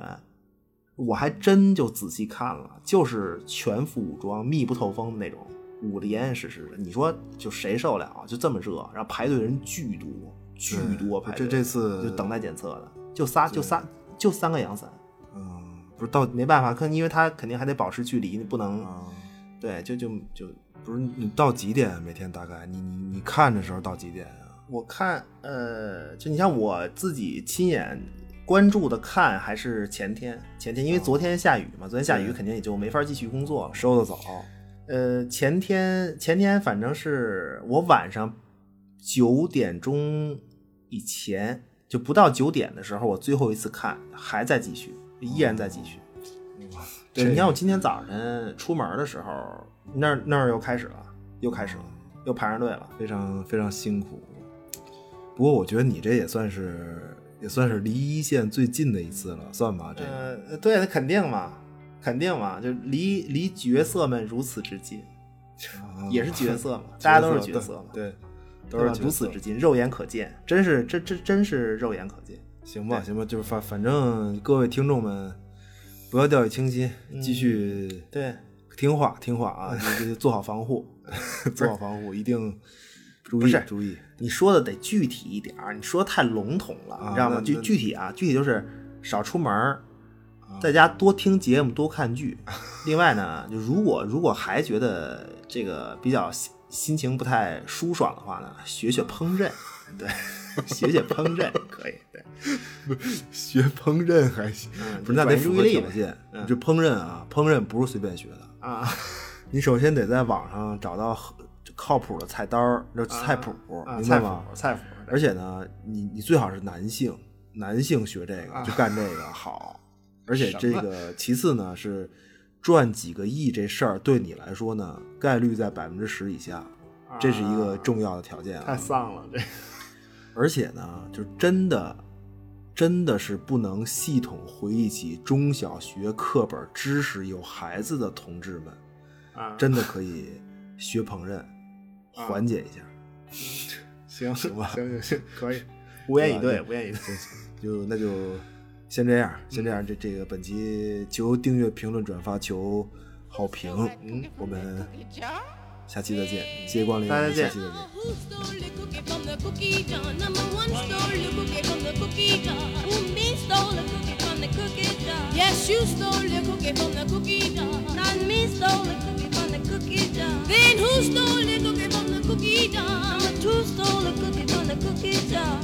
我还真就仔细看了，就是全副武装、密不透风的那种，捂得严严实实的。你说就谁受得了啊？就这么热，然后排队人巨多，巨多排队。这这次就等待检测的，就仨，就仨，就三个阳伞。嗯，不是到没办法，可因为他肯定还得保持距离，你不能，啊，对，就就就不是你到几点每天大概你你你看的时候到几点啊？我看，呃，就你像我自己亲眼关注的看，还是前天，前天，因为昨天下雨嘛，昨天下雨肯定也就没法继续工作了。收的早，呃，前天前天反正是我晚上九点钟以前，就不到九点的时候，我最后一次看，还在继续，依然在继续。对，你看我今天早晨出门的时候，那儿那儿又开始了，又开始了，又排上队了。非常非常辛苦。不过我觉得你这也算是也算是离一线最近的一次了，算吧？这个、呃，对，那肯定嘛，肯定嘛，就离离角色们如此之近，啊也是角色嘛，(laughs) 大家都是角色嘛，对，都是如此之近，肉眼可见，真是这这真是肉眼可见。行吧，行吧，就是反反正各位听众们不要掉以轻心，继续对，听话听话啊，(laughs) 就就做好防护，(laughs) 做好防护，一定注意注意。你说的得具体一点儿，你说的太笼统了，啊你知道吗？具具体啊，具体就是少出门儿在家多听节目，多看剧。(laughs) 另外呢，就如果如果还觉得这个比较心心情不太舒爽的话呢，学学烹饪，(laughs) 对，学学烹饪。(laughs) 可以，对，学烹饪还行，嗯不是那得注意力嘛条件。嗯。这烹饪啊，烹饪不是随便学的，啊。你首先得在网上找到靠谱的菜单儿，就菜谱，明白吗？谱菜谱，而且呢，你你最好是男性，男性学这个就干这个好。而且这个其次呢是赚几个亿这事儿对你来说呢概率在百分之十以下，这是一个重要的条件太啊。丧了，这 (laughs) 而且呢，就真的真的是不能系统回忆起中小学课本知识有孩子的同志们，啊，真的可以学烹饪，(laughs) 缓解一下。行行吧行行行，可以，(laughs) 无言以对，对无言以对。就那就先这样，先这样。这这个本期求订阅、评论、转发，求好评。嗯，我们下期再见，谢谢光临，大家再见下期再见。Who stole the cookie from the cookie jar? Number one stole the cookie from the cookie jar. Who me stole the cookie from the cookie jar? Yes, you stole the cookie from the cookie jar. Not me stole the cookie from the cookie jar. Then who stole the cookie from the cookie jar? Number two stole the cookie from the cookie jar.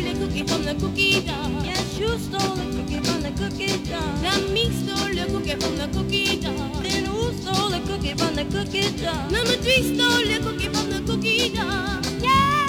Stole the cookie from the cookie jar? Yes, you stole the cookie from the cookie jar. Me stole the cookie from the cookie jar. Then who stole the cookie from the cookie jar? Number three stole the cookie from the cookie jar.